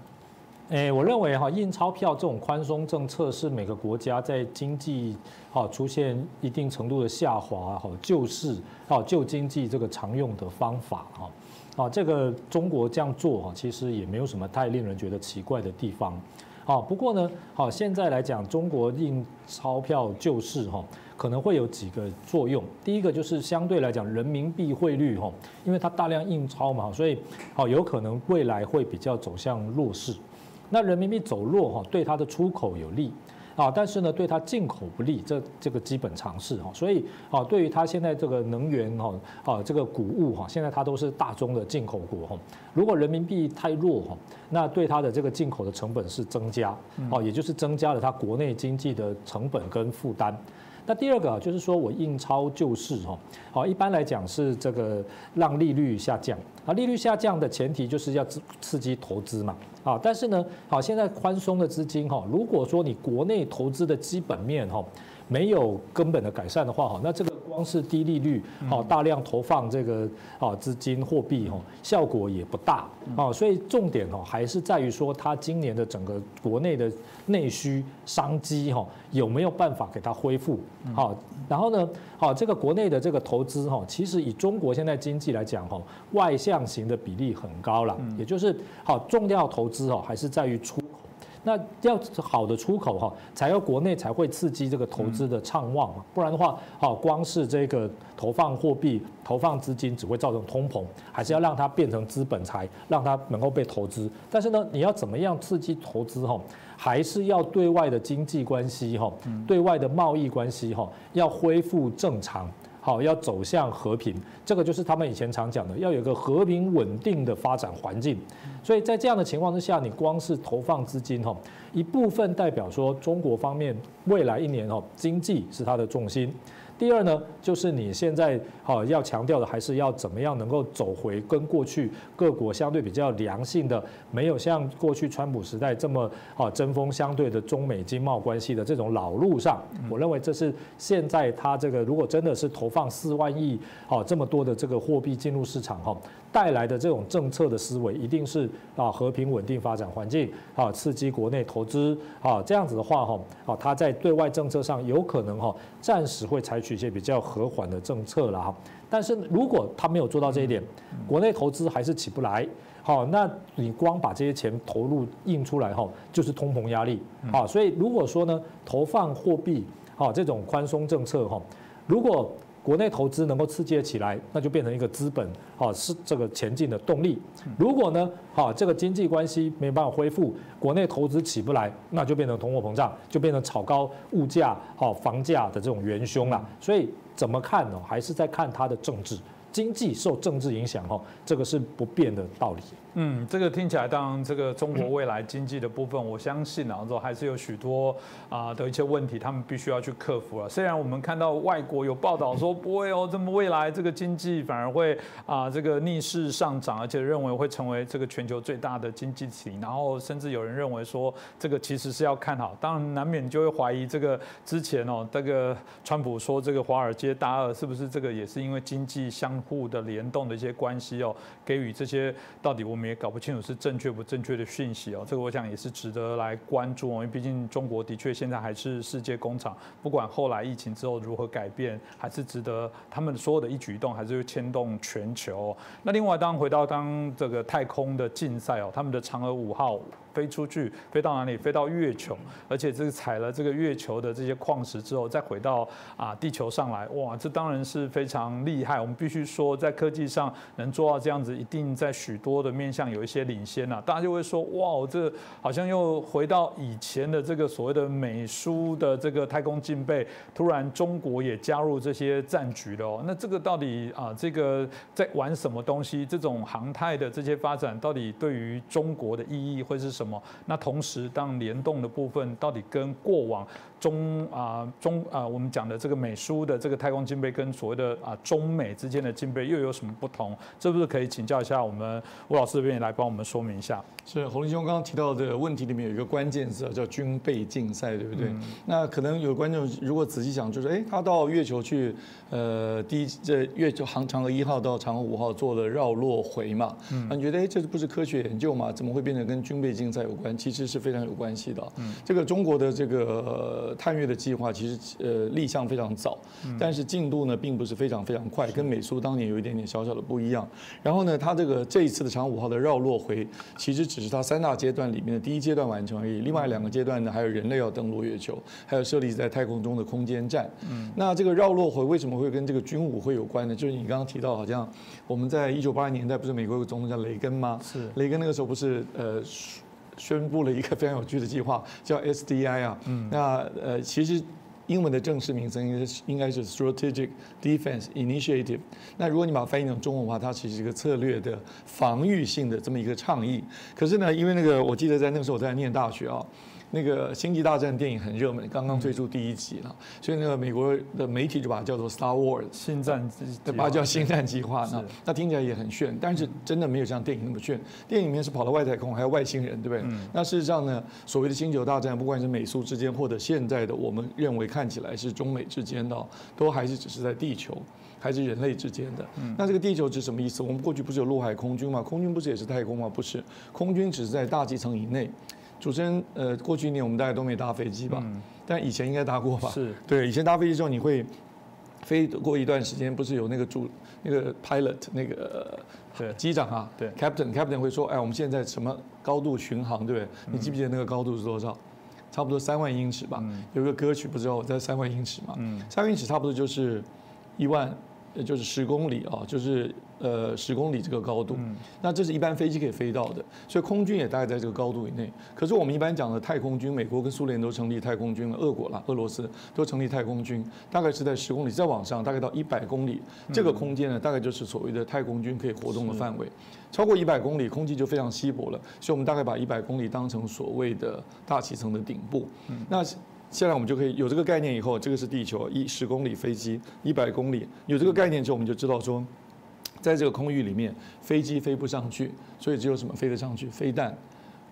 诶，我认为哈，印钞票这种宽松政策是每个国家在经济哈出现一定程度的下滑哈救市啊救经济这个常用的方法哈啊，这个中国这样做哈，其实也没有什么太令人觉得奇怪的地方。好，不过呢，好现在来讲，中国印钞票救市哈。可能会有几个作用，第一个就是相对来讲，人民币汇率哈，因为它大量印钞嘛，所以好有可能未来会比较走向弱势。那人民币走弱哈，对它的出口有利啊，但是呢，对它进口不利，这这个基本常识哈。所以啊，对于它现在这个能源哈啊这个谷物哈，现在它都是大宗的进口国哈。如果人民币太弱哈，那对它的这个进口的成本是增加哦，也就是增加了它国内经济的成本跟负担。那第二个就是说我印钞救市哈，好，一般来讲是这个让利率下降，啊，利率下降的前提就是要刺刺激投资嘛，啊，但是呢，好，现在宽松的资金哈，如果说你国内投资的基本面哈没有根本的改善的话哈，那这个。光是低利率，好大量投放这个啊资金货币哈，效果也不大啊，所以重点哦还是在于说它今年的整个国内的内需商机哈有没有办法给它恢复好，然后呢好这个国内的这个投资哈，其实以中国现在经济来讲哈，外向型的比例很高了，也就是好重要投资哦还是在于出。那要好的出口哈，才要国内才会刺激这个投资的畅旺嘛，不然的话，好光是这个投放货币、投放资金只会造成通膨，还是要让它变成资本财，让它能够被投资。但是呢，你要怎么样刺激投资哈，还是要对外的经济关系哈，对外的贸易关系哈，要恢复正常。好，要走向和平，这个就是他们以前常讲的，要有一个和平稳定的发展环境。所以在这样的情况之下，你光是投放资金哈，一部分代表说中国方面未来一年哈经济是它的重心。第二呢，就是你现在好要强调的，还是要怎么样能够走回跟过去各国相对比较良性的，没有像过去川普时代这么啊针锋相对的中美经贸关系的这种老路上。我认为这是现在他这个如果真的是投放四万亿啊这么多的这个货币进入市场哈。带来的这种政策的思维，一定是啊和平稳定发展环境啊，刺激国内投资啊，这样子的话哈，啊他在对外政策上有可能哈，暂时会采取一些比较和缓的政策了哈。但是如果他没有做到这一点，国内投资还是起不来，好，那你光把这些钱投入印出来哈，就是通膨压力啊。所以如果说呢，投放货币啊这种宽松政策哈，如果国内投资能够刺激起来，那就变成一个资本，好是这个前进的动力。如果呢，好这个经济关系没办法恢复，国内投资起不来，那就变成通货膨胀，就变成炒高物价、好房价的这种元凶了。所以怎么看呢？还是在看它的政治。经济受政治影响，哈，这个是不变的道理。嗯，这个听起来，当然这个中国未来经济的部分，我相信啊，后还是有许多啊的一些问题，他们必须要去克服了。虽然我们看到外国有报道说不会哦，这么未来这个经济反而会啊这个逆势上涨，而且认为会成为这个全球最大的经济体，然后甚至有人认为说这个其实是要看好。当然难免就会怀疑这个之前哦，这个川普说这个华尔街大鳄是不是这个也是因为经济相。互的联动的一些关系哦，给予这些到底我们也搞不清楚是正确不正确的讯息哦，这个我想也是值得来关注哦，因为毕竟中国的确现在还是世界工厂，不管后来疫情之后如何改变，还是值得他们所有的一举一动还是会牵动全球。那另外，当回到当这个太空的竞赛哦，他们的嫦娥五号。飞出去，飞到哪里？飞到月球，而且这个采了这个月球的这些矿石之后，再回到啊地球上来，哇，这当然是非常厉害。我们必须说，在科技上能做到这样子，一定在许多的面向有一些领先呐。大家就会说，哇，这好像又回到以前的这个所谓的美苏的这个太空竞备，突然中国也加入这些战局了。那这个到底啊，这个在玩什么东西？这种航太的这些发展，到底对于中国的意义会是什？什么？那同时，当联动的部分到底跟过往中啊中啊我们讲的这个美苏的这个太空竞备，跟所谓的啊中美之间的竞备又有什么不同？是不是可以请教一下我们吴老师这边来帮我们说明一下？是洪林兄刚刚提到的问题里面有一个关键字叫军备竞赛，对不对？那可能有观众如果仔细想，就是哎，他到月球去，呃，第一这月球航嫦娥一号到嫦娥五号做了绕落回嘛？嗯，那你觉得哎，这不是科学研究嘛？怎么会变成跟军备竞？赛有关，其实是非常有关系的。嗯，这个中国的这个探月的计划，其实呃立项非常早，但是进度呢并不是非常非常快，跟美苏当年有一点点小小的不一样。然后呢，它这个这一次的长五号的绕落回，其实只是它三大阶段里面的第一阶段完成而已。另外两个阶段呢，还有人类要登陆月球，还有设立在太空中的空间站。嗯，那这个绕落回为什么会跟这个军武会有关呢？就是你刚刚提到，好像我们在一九八零年代不是美国有个总统叫雷根吗？是雷根那个时候不是呃。宣布了一个非常有趣的计划，叫 SDI 啊。嗯。那呃，其实英文的正式名称应该是应该是 Strategic Defense Initiative。那如果你把它翻译成中文的话，它其实是一个策略的防御性的这么一个倡议。可是呢，因为那个我记得在那个时候我在念大学啊，那个《星际大战》电影很热门，刚刚推出第一集了，所以那个美国的媒体就把它叫做 Star Wars，星战，把它叫星战计划。那那听起来也很炫，但是真的没有像电影那么炫。电影里面是跑到外太空，还有外星人，对不对？那事实上呢，所谓的星球大战，不管是美苏之间，或者现在的我们认为看起来是中美之间的，都还是只是在地球。还是人类之间的，那这个地球是什么意思？我们过去不是有陆海空军吗？空军不是也是太空吗？不是，空军只是在大气层以内。主持人，呃，过去一年我们大概都没搭飞机吧？但以前应该搭过吧？是对，以前搭飞机之后你会飞过一段时间，不是有那个主那个 pilot 那个机长啊？对，captain captain 会说，哎，我们现在什么高度巡航，对不对？你记不记得那个高度是多少？差不多三万英尺吧。有一个歌曲不知道我在三万英尺嘛？三万英尺差不多就是一万。也就是十公里啊，就是呃十公里这个高度，那这是一般飞机可以飞到的，所以空军也大概在这个高度以内。可是我们一般讲的太空军，美国跟苏联都成立太空军了，俄国啦、俄罗斯都成立太空军，大概是在十公里再往上，大概到一百公里这个空间呢，大概就是所谓的太空军可以活动的范围。超过一百公里，空气就非常稀薄了，所以我们大概把一百公里当成所谓的大气层的顶部。那现在我们就可以有这个概念以后，这个是地球一十公里飞机一百公里，有这个概念之后，我们就知道说，在这个空域里面，飞机飞不上去，所以只有什么飞得上去？飞弹、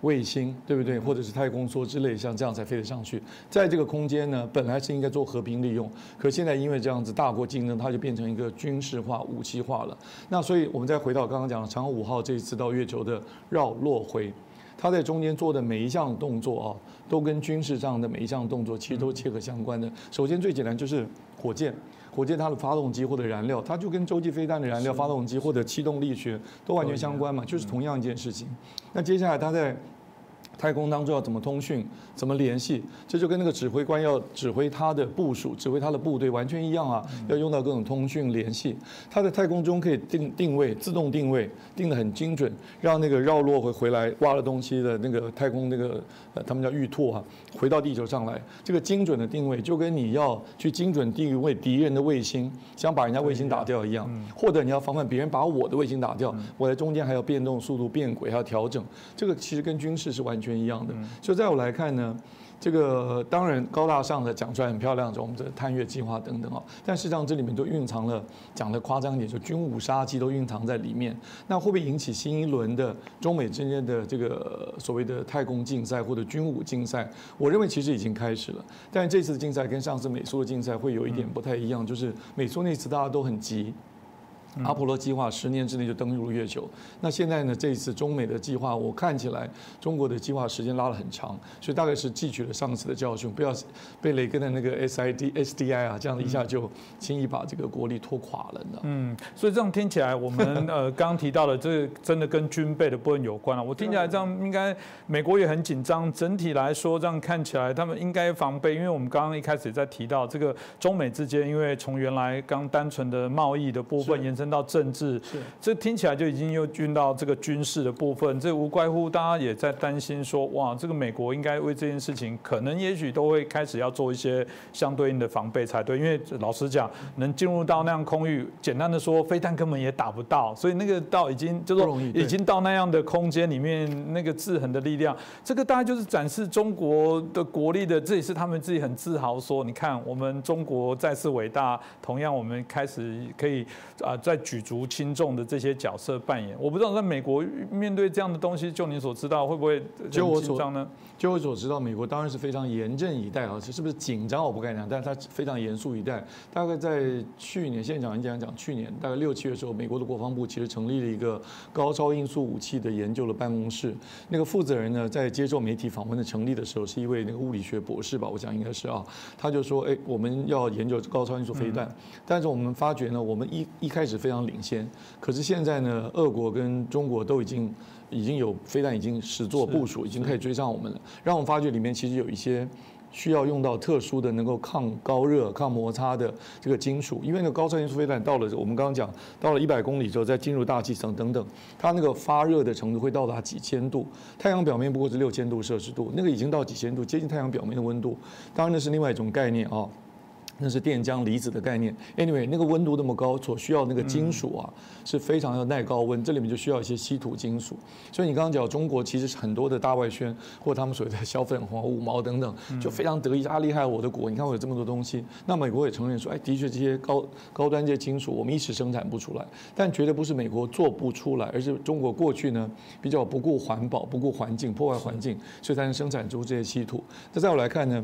卫星，对不对？或者是太空梭之类，像这样才飞得上去。在这个空间呢，本来是应该做和平利用，可现在因为这样子大国竞争，它就变成一个军事化、武器化了。那所以我们再回到刚刚讲的嫦娥五号这一次到月球的绕落回。他在中间做的每一项动作啊，都跟军事上的每一项动作其实都切合相关的。首先最简单就是火箭，火箭它的发动机或者燃料，它就跟洲际飞弹的燃料、发动机或者气动力学都完全相关嘛，就是同样一件事情。那接下来他在。太空当中要怎么通讯、怎么联系，这就跟那个指挥官要指挥他的部署、指挥他的部队完全一样啊！要用到各种通讯联系。他在太空中可以定定位、自动定位，定得很精准，让那个绕落回回来挖了东西的那个太空那个呃，他们叫玉兔啊，回到地球上来。这个精准的定位，就跟你要去精准定位敌人的卫星，想把人家卫星打掉一样，或者你要防范别人把我的卫星打掉，我在中间还要变动速度、变轨，还要调整。这个其实跟军事是完全。一样的，所以在我来看呢，这个当然高大上的讲出来很漂亮，就我们的探月计划等等啊，但实际上这里面都蕴藏了，讲的夸张一点，就军武杀机都蕴藏在里面。那会不会引起新一轮的中美之间的这个所谓的太空竞赛或者军武竞赛？我认为其实已经开始了，但是这次的竞赛跟上次美苏的竞赛会有一点不太一样，就是美苏那次大家都很急。阿波罗计划十年之内就登陆月球，那现在呢？这一次中美的计划，我看起来中国的计划时间拉了很长，所以大概是汲取了上次的教训，不要被雷根的那个 SID SDI 啊，这样一下就轻易把这个国力拖垮了呢。嗯，所以这样听起来，我们 呃刚提到的这真的跟军备的部分有关了。我听起来这样应该美国也很紧张，整体来说这样看起来他们应该防备，因为我们刚刚一开始也在提到这个中美之间，因为从原来刚单纯的贸易的部分延伸。升到政治，这听起来就已经又进到这个军事的部分，这无怪乎大家也在担心说，哇，这个美国应该为这件事情，可能也许都会开始要做一些相对应的防备才对，因为老实讲，能进入到那样空域，简单的说，飞弹根本也打不到，所以那个到已经就是已经到那样的空间里面，那个制衡的力量，这个大概就是展示中国的国力的，这也是他们自己很自豪说，你看我们中国再次伟大，同样我们开始可以啊在。在举足轻重的这些角色扮演，我不知道在美国面对这样的东西，就你所知道会不会就我紧张呢？就我所知道，美国当然是非常严阵以待啊，是不是紧张我不敢讲，但是他非常严肃以待。大概在去年，现在讲讲讲去年大概六七月的时候，美国的国防部其实成立了一个高超音速武器的研究的办公室。那个负责人呢，在接受媒体访问的成立的时候，是一位那个物理学博士吧，我想应该是啊。他就说：“哎，我们要研究高超音速飞弹，但是我们发觉呢，我们一一开始。”非常领先，可是现在呢，俄国跟中国都已经已经有飞弹已经始作部署，已经开始追上我们了。让我们发觉里面其实有一些需要用到特殊的能够抗高热、抗摩擦的这个金属，因为那个高超音速飞弹到了我们刚刚讲到了一百公里之后，再进入大气层等等，它那个发热的程度会到达几千度，太阳表面不过是六千度摄氏度，那个已经到几千度，接近太阳表面的温度。当然那是另外一种概念啊。那是电浆离子的概念。Anyway，那个温度那么高，所需要那个金属啊是非常要耐高温，这里面就需要一些稀土金属。所以你刚刚讲中国其实很多的大外宣或他们所谓的小粉红、五毛等等，就非常得意啊厉害我的国，你看我有这么多东西。那美国也承认说，哎，的确这些高高端这些金属我们一时生产不出来，但绝对不是美国做不出来，而是中国过去呢比较不顾环保、不顾环境、破坏环境，所以才能生产出这些稀土。那在我来看呢？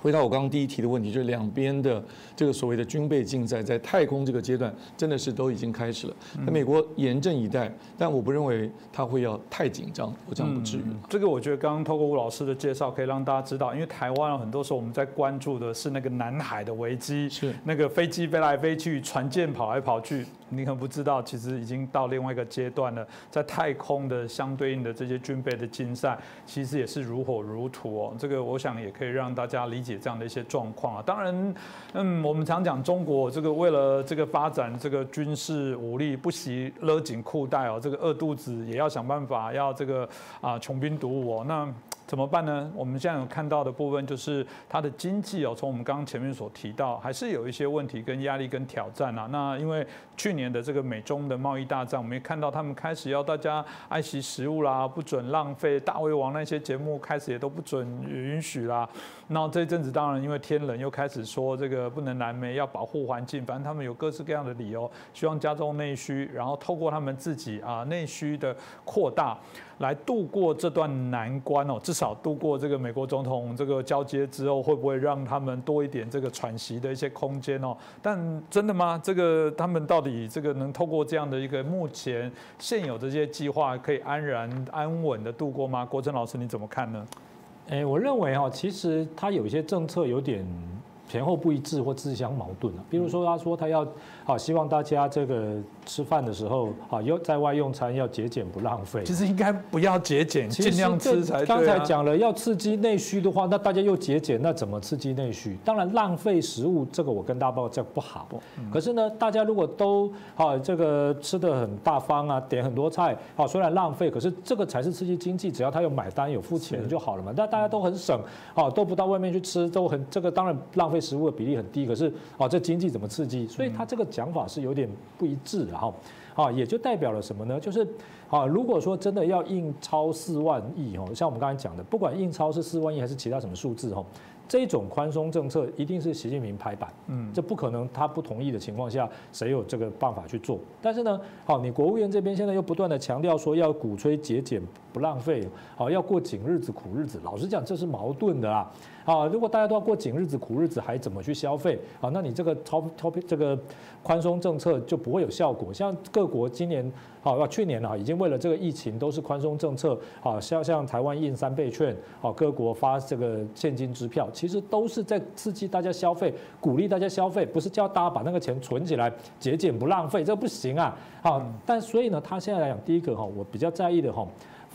回到我刚刚第一题的问题，就是两边的这个所谓的军备竞赛，在太空这个阶段，真的是都已经开始了。那美国严阵以待，但我不认为他会要太紧张，我这样不至于。这个我觉得刚刚透过吴老师的介绍，可以让大家知道，因为台湾很多时候我们在关注的是那个南海的危机，是那个飞机飞来飞去，船舰跑来跑去。你可不知道，其实已经到另外一个阶段了。在太空的相对应的这些军备的竞赛，其实也是如火如荼哦。这个我想也可以让大家理解这样的一些状况啊。当然，嗯，我们常讲中国这个为了这个发展这个军事武力，不惜勒紧裤带哦，这个饿肚子也要想办法要这个啊穷兵黩武哦。那怎么办呢？我们现在有看到的部分就是它的经济哦，从我们刚刚前面所提到，还是有一些问题跟压力跟挑战啊。那因为去年的这个美中的贸易大战，我们也看到他们开始要大家爱惜食物啦，不准浪费，大胃王那些节目开始也都不准允许啦。那这一阵子当然因为天冷，又开始说这个不能燃煤，要保护环境，反正他们有各式各样的理由，希望加重内需，然后透过他们自己啊内需的扩大。来度过这段难关哦，至少度过这个美国总统这个交接之后，会不会让他们多一点这个喘息的一些空间哦？但真的吗？这个他们到底这个能透过这样的一个目前现有这些计划，可以安然安稳的度过吗？国珍老师你怎么看呢？哎，我认为哈，其实他有一些政策有点前后不一致或自相矛盾啊。比如说他说他要啊希望大家这个。吃饭的时候啊，要在外用餐要节俭不浪费。其实应该不要节俭，尽量吃才对。刚才讲了要刺激内需的话，那大家又节俭，那怎么刺激内需？当然浪费食物，这个我跟大家报这不好。可是呢，大家如果都啊这个吃的很大方啊，点很多菜啊，虽然浪费，可是这个才是刺激经济。只要他有买单有付钱就好了嘛。那大家都很省啊，都不到外面去吃，都很这个当然浪费食物的比例很低。可是啊，这经济怎么刺激？所以他这个讲法是有点不一致的哈，啊，也就代表了什么呢？就是，啊，如果说真的要印超四万亿哦，像我们刚才讲的，不管印超是四万亿还是其他什么数字哦，这种宽松政策一定是习近平拍板，嗯，这不可能他不同意的情况下，谁有这个办法去做？但是呢，好，你国务院这边现在又不断的强调说要鼓吹节俭不浪费，好，要过紧日子苦日子，老实讲这是矛盾的啦。啊，如果大家都要过紧日子、苦日子，还怎么去消费啊？那你这个超超这个宽松政策就不会有效果。像各国今年啊，去年啊，已经为了这个疫情都是宽松政策啊，像像台湾印三倍券啊，各国发这个现金支票，其实都是在刺激大家消费，鼓励大家消费，不是叫大家把那个钱存起来节俭不浪费，这不行啊！好，但所以呢，他现在来讲，第一个哈，我比较在意的哈。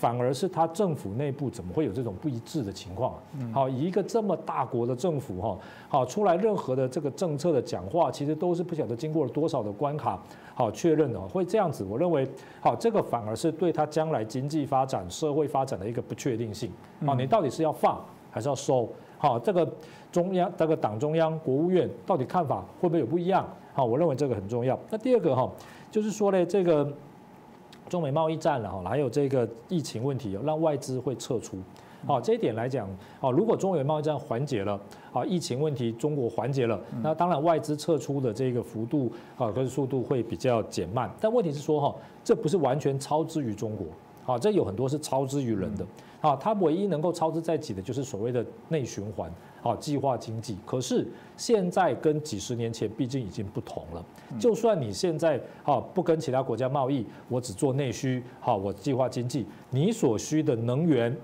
反而是他政府内部怎么会有这种不一致的情况？好，以一个这么大国的政府哈，好出来任何的这个政策的讲话，其实都是不晓得经过了多少的关卡，好确认的，会这样子。我认为，好这个反而是对他将来经济发展、社会发展的一个不确定性。好，你到底是要放还是要收？好，这个中央、这个党中央、国务院到底看法会不会有不一样？好，我认为这个很重要。那第二个哈，就是说呢，这个。中美贸易战了哈，还有这个疫情问题，让外资会撤出。好，这一点来讲，好，如果中美贸易战缓解了，啊，疫情问题中国缓解了，那当然外资撤出的这个幅度啊跟速度会比较减慢。但问题是说哈，这不是完全超支于中国，啊，这有很多是超支于人的。啊，它唯一能够超支在己的，就是所谓的内循环，啊，计划经济。可是现在跟几十年前毕竟已经不同了。就算你现在啊不跟其他国家贸易，我只做内需，好，我计划经济，你所需的能源，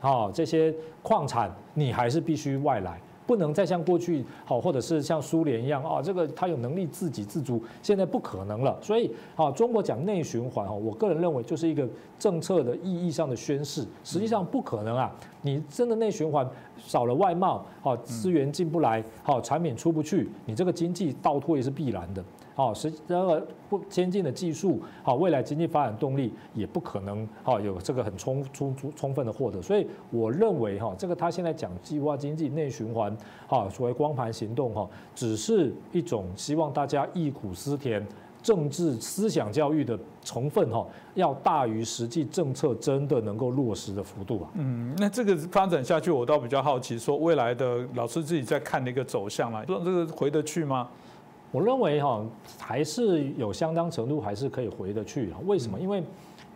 啊，这些矿产，你还是必须外来。不能再像过去好，或者是像苏联一样啊，这个他有能力自给自足，现在不可能了。所以啊，中国讲内循环哈，我个人认为就是一个政策的意义上的宣示，实际上不可能啊。你真的内循环少了外贸，好资源进不来，好产品出不去，你这个经济倒退是必然的。好，实这个不先进的技术，好未来经济发展动力也不可能好有这个很充充充充分的获得。所以我认为哈，这个他现在讲计划经济内循环，好所谓光盘行动哈，只是一种希望大家忆苦思甜。政治思想教育的成分哈，要大于实际政策真的能够落实的幅度啊。嗯，那这个发展下去，我倒比较好奇，说未来的老师自己在看的一个走向啦，说这个回得去吗？我认为哈，还是有相当程度还是可以回得去啊。为什么？因为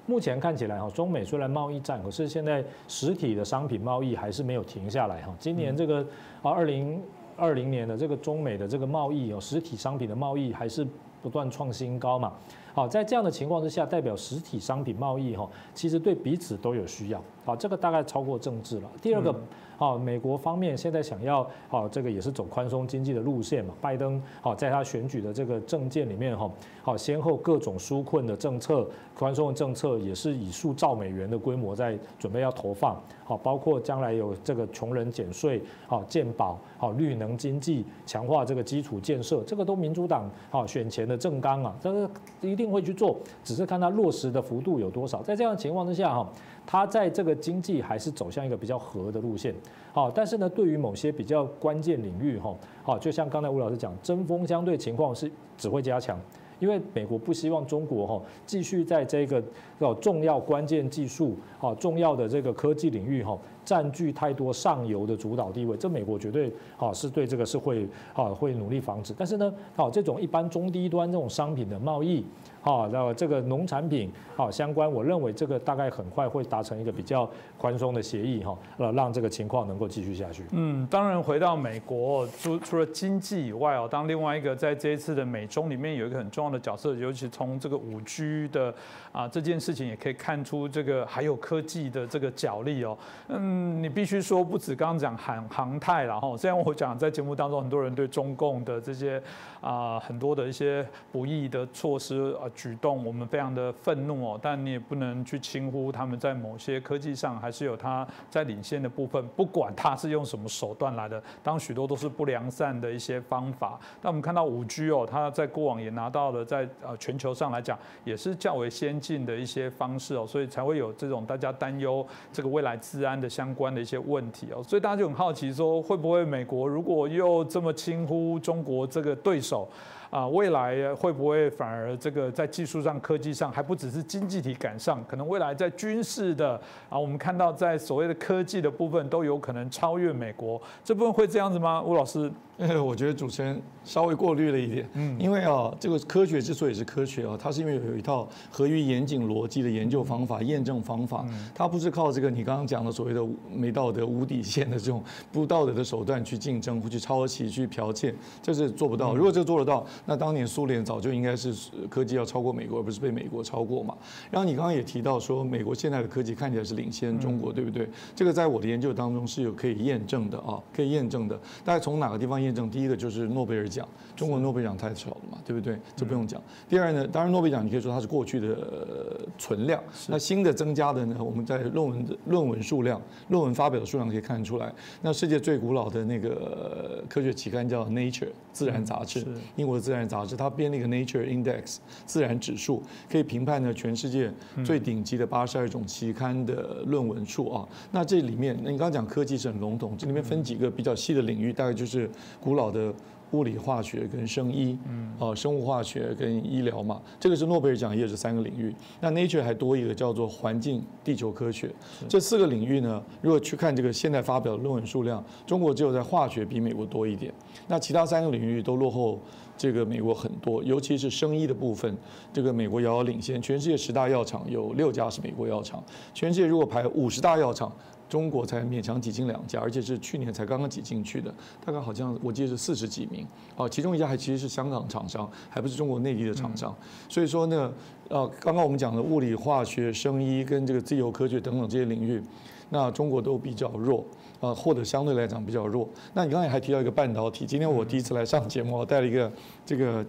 目前看起来哈，中美虽然贸易战，可是现在实体的商品贸易还是没有停下来哈。今年这个啊，二零二零年的这个中美的这个贸易哦，实体商品的贸易还是。不断创新高嘛，好，在这样的情况之下，代表实体商品贸易哈，其实对彼此都有需要，好，这个大概超过政治了。第二个。好，美国方面现在想要，好，这个也是走宽松经济的路线嘛。拜登好，在他选举的这个政见里面哈，好，先后各种纾困的政策、宽松的政策，也是以数兆美元的规模在准备要投放。好，包括将来有这个穷人减税，好，健保，好，绿能经济，强化这个基础建设，这个都民主党好选前的政纲啊，这个一定会去做，只是看它落实的幅度有多少。在这样的情况之下哈。它在这个经济还是走向一个比较和的路线，好，但是呢，对于某些比较关键领域，哈，好，就像刚才吴老师讲，针锋相对情况是只会加强，因为美国不希望中国哈继续在这个哦重要关键技术，啊重要的这个科技领域哈占据太多上游的主导地位，这美国绝对好是对这个是会啊会努力防止，但是呢，好这种一般中低端这种商品的贸易。好，那这个农产品好相关，我认为这个大概很快会达成一个比较宽松的协议哈，呃，让这个情况能够继续下去。嗯，当然回到美国，除除了经济以外哦，当另外一个在这一次的美中里面有一个很重要的角色，尤其从这个五 G 的啊这件事情也可以看出这个还有科技的这个角力哦。嗯，你必须说不止刚刚讲航航太了哈，虽然我讲在节目当中很多人对中共的这些啊很多的一些不义的措施啊。举动我们非常的愤怒哦，但你也不能去轻忽他们在某些科技上还是有他在领先的部分，不管他是用什么手段来的，当许多都是不良善的一些方法。但我们看到五 G 哦，它在过往也拿到了在呃全球上来讲也是较为先进的一些方式哦，所以才会有这种大家担忧这个未来治安的相关的一些问题哦，所以大家就很好奇说，会不会美国如果又这么轻忽中国这个对手？啊，未来会不会反而这个在技术上、科技上还不只是经济体赶上，可能未来在军事的啊，我们看到在所谓的科技的部分都有可能超越美国，这部分会这样子吗？吴老师？我觉得主持人稍微过滤了一点，嗯，因为啊，这个科学之所以是科学啊，它是因为有一套合于严谨逻辑的研究方法、验证方法，它不是靠这个你刚刚讲的所谓的没道德、无底线的这种不道德的手段去竞争、或去抄袭、去剽窃，这是做不到。如果这个做得到，那当年苏联早就应该是科技要超过美国，而不是被美国超过嘛。然后你刚刚也提到说，美国现在的科技看起来是领先中国，对不对？这个在我的研究当中是有可以验证的啊，可以验证的。大概从哪个地方验？验证第一个就是诺贝尔奖，中国诺贝尔奖太少了嘛，对不对？这不用讲。第二呢，当然诺贝尔奖你可以说它是过去的存量，那新的增加的呢，我们在论文的论文数量、论文发表的数量可以看得出来。那世界最古老的那个科学期刊叫 Nature 自然杂志，英国的自然杂志，它编了一个 Nature Index 自然指数，可以评判呢全世界最顶级的八十二种期刊的论文数啊。那这里面，那你刚刚讲科技是很笼统，这里面分几个比较细的领域，大概就是。古老的物理化学跟生医，嗯，啊，生物化学跟医疗嘛，这个是诺贝尔奖也是三个领域。那 Nature 还多一个叫做环境地球科学，这四个领域呢，如果去看这个现在发表的论文数量，中国只有在化学比美国多一点，那其他三个领域都落后这个美国很多，尤其是生医的部分，这个美国遥遥领先。全世界十大药厂有六家是美国药厂，全世界如果排五十大药厂。中国才勉强挤进两家，而且是去年才刚刚挤进去的，大概好像我记得是四十几名，哦，其中一家还其实是香港厂商，还不是中国内地的厂商，所以说呢，呃，刚刚我们讲的物理、化学、生医跟这个自由科学等等这些领域，那中国都比较弱，啊，或者相对来讲比较弱。那你刚才还提到一个半导体，今天我第一次来上节目，我带了一个这个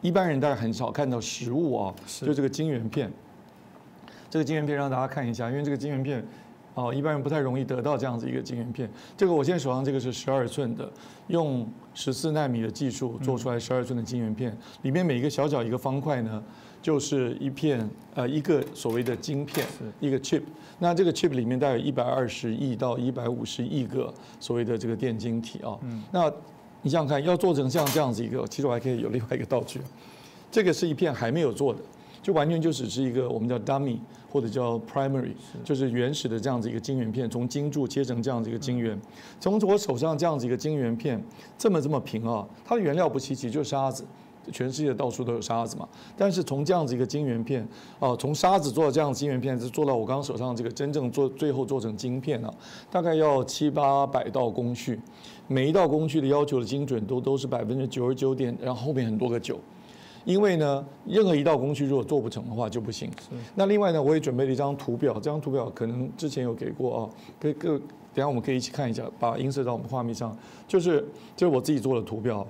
一般人大概很少看到实物啊，就这个晶圆片，这个晶圆片让大家看一下，因为这个晶圆片。哦，一般人不太容易得到这样子一个晶圆片。这个我现在手上这个是十二寸的，用十四纳米的技术做出来十二寸的晶圆片，里面每一个小小一个方块呢，就是一片呃一个所谓的晶片，一个 chip。那这个 chip 里面大概有一百二十亿到一百五十亿个所谓的这个电晶体啊。那你想想看，要做成像这样子一个，其实我还可以有另外一个道具，这个是一片还没有做的，就完全就只是一个我们叫 dummy 或者叫 primary，就是原始的这样子一个晶圆片，从晶柱切成这样子一个晶圆，从我手上这样子一个晶圆片这么这么平啊，它的原料不稀奇，就是沙子。全世界到处都有沙子嘛，但是从这样子一个晶圆片，啊，从沙子做到这样晶圆片，是做到我刚刚手上这个真正做最后做成晶片啊，大概要七八百道工序，每一道工序的要求的精准度都是百分之九十九点，然后后面很多个九，因为呢，任何一道工序如果做不成的话就不行。那另外呢，我也准备了一张图表，这张图表可能之前有给过啊，可以各等下我们可以一起看一下，把映射到我们画面上，就是就是我自己做的图表，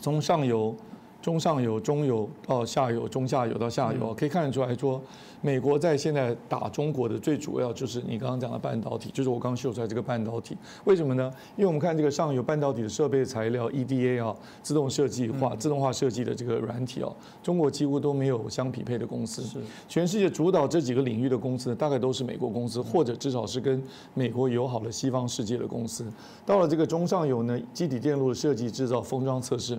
从上游。中上游、中游到下游、中下游到下游，可以看得出来说，美国在现在打中国的最主要就是你刚刚讲的半导体，就是我刚秀出来这个半导体。为什么呢？因为我们看这个上游半导体的设备材料 EDA 啊，自动设计化、自动化设计的这个软体哦，中国几乎都没有相匹配的公司。是，全世界主导这几个领域的公司，大概都是美国公司，或者至少是跟美国友好的西方世界的公司。到了这个中上游呢，基底电路的设计、制造、封装、测试。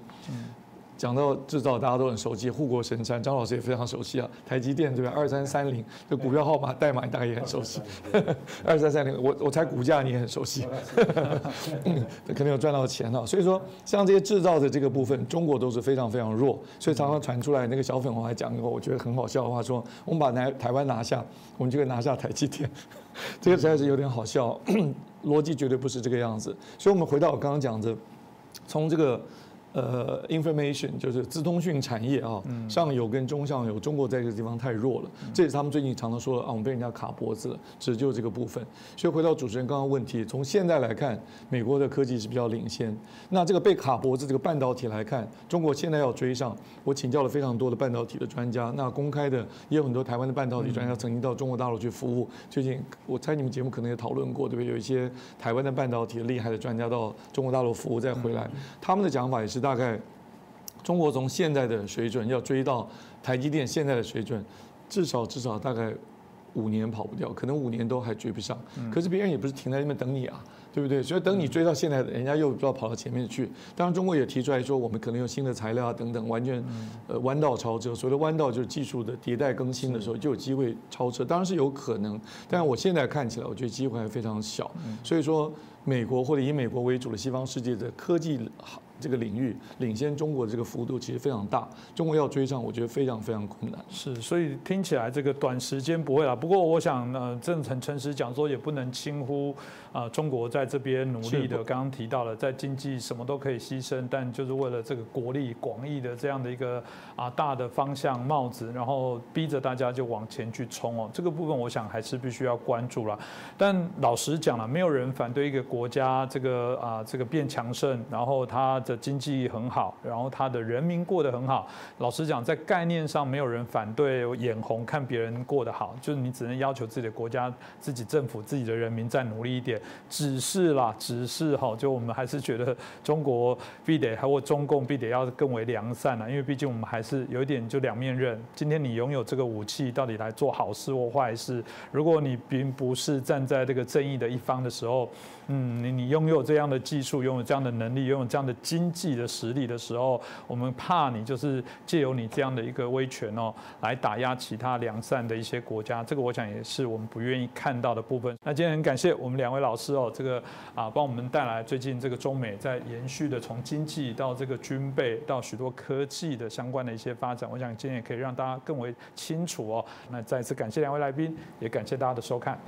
讲到制造，大家都很熟悉，护国神山，张老师也非常熟悉啊。台积电对吧？二三三零的股票号码代码，你大概也很熟悉。二三三零，我我猜股价你也很熟悉，肯定有赚到钱了。所以说，像这些制造的这个部分，中国都是非常非常弱。所以常常传出来那个小粉红还讲过，我觉得很好笑的话，说我们把台台湾拿下，我们就可以拿下台积电。这个实在是有点好笑，逻辑绝对不是这个样子。所以我们回到我刚刚讲的，从这个。呃，information 就是资通讯产业啊，上游跟中上游，中国在这个地方太弱了，这也是他们最近常常说的啊，我们被人家卡脖子了，只就这个部分。所以回到主持人刚刚问题，从现在来看，美国的科技是比较领先。那这个被卡脖子这个半导体来看，中国现在要追上。我请教了非常多的半导体的专家，那公开的也有很多台湾的半导体专家曾经到中国大陆去服务。最近我猜你们节目可能也讨论过，对不对？有一些台湾的半导体厉害的专家到中国大陆服务再回来，他们的讲法也是。大概中国从现在的水准要追到台积电现在的水准，至少至少大概五年跑不掉，可能五年都还追不上。可是别人也不是停在那边等你啊，对不对？所以等你追到现在的，人家又不知道跑到前面去。当然，中国也提出来说，我们可能用新的材料啊等等，完全呃弯道超车。所谓的弯道就是技术的迭代更新的时候就有机会超车，当然是有可能。但是我现在看起来，我觉得机会还非常小。所以说，美国或者以美国为主的西方世界的科技好。这个领域领先中国的这个幅度其实非常大，中国要追上，我觉得非常非常困难。是，所以听起来这个短时间不会了。不过我想呢，正诚诚实讲说，也不能轻忽啊，中国在这边努力的。刚刚提到了，在经济什么都可以牺牲，但就是为了这个国力广义的这样的一个啊大的方向帽子，然后逼着大家就往前去冲哦。这个部分我想还是必须要关注了。但老实讲了，没有人反对一个国家这个啊这个变强盛，然后它。的经济很好，然后他的人民过得很好。老实讲，在概念上，没有人反对眼红看别人过得好，就是你只能要求自己的国家、自己政府、自己的人民再努力一点。只是啦，只是哈，就我们还是觉得中国必得，还或中共必得要更为良善了，因为毕竟我们还是有一点就两面刃。今天你拥有这个武器，到底来做好事或坏事？如果你并不是站在这个正义的一方的时候，嗯，你你拥有这样的技术，拥有这样的能力，拥有这样的经。济的实力的时候，我们怕你就是借由你这样的一个威权哦，来打压其他良善的一些国家。这个我想也是我们不愿意看到的部分。那今天很感谢我们两位老师哦，这个啊帮我们带来最近这个中美在延续的从经济到这个军备到许多科技的相关的一些发展。我想今天也可以让大家更为清楚哦。那再次感谢两位来宾，也感谢大家的收看。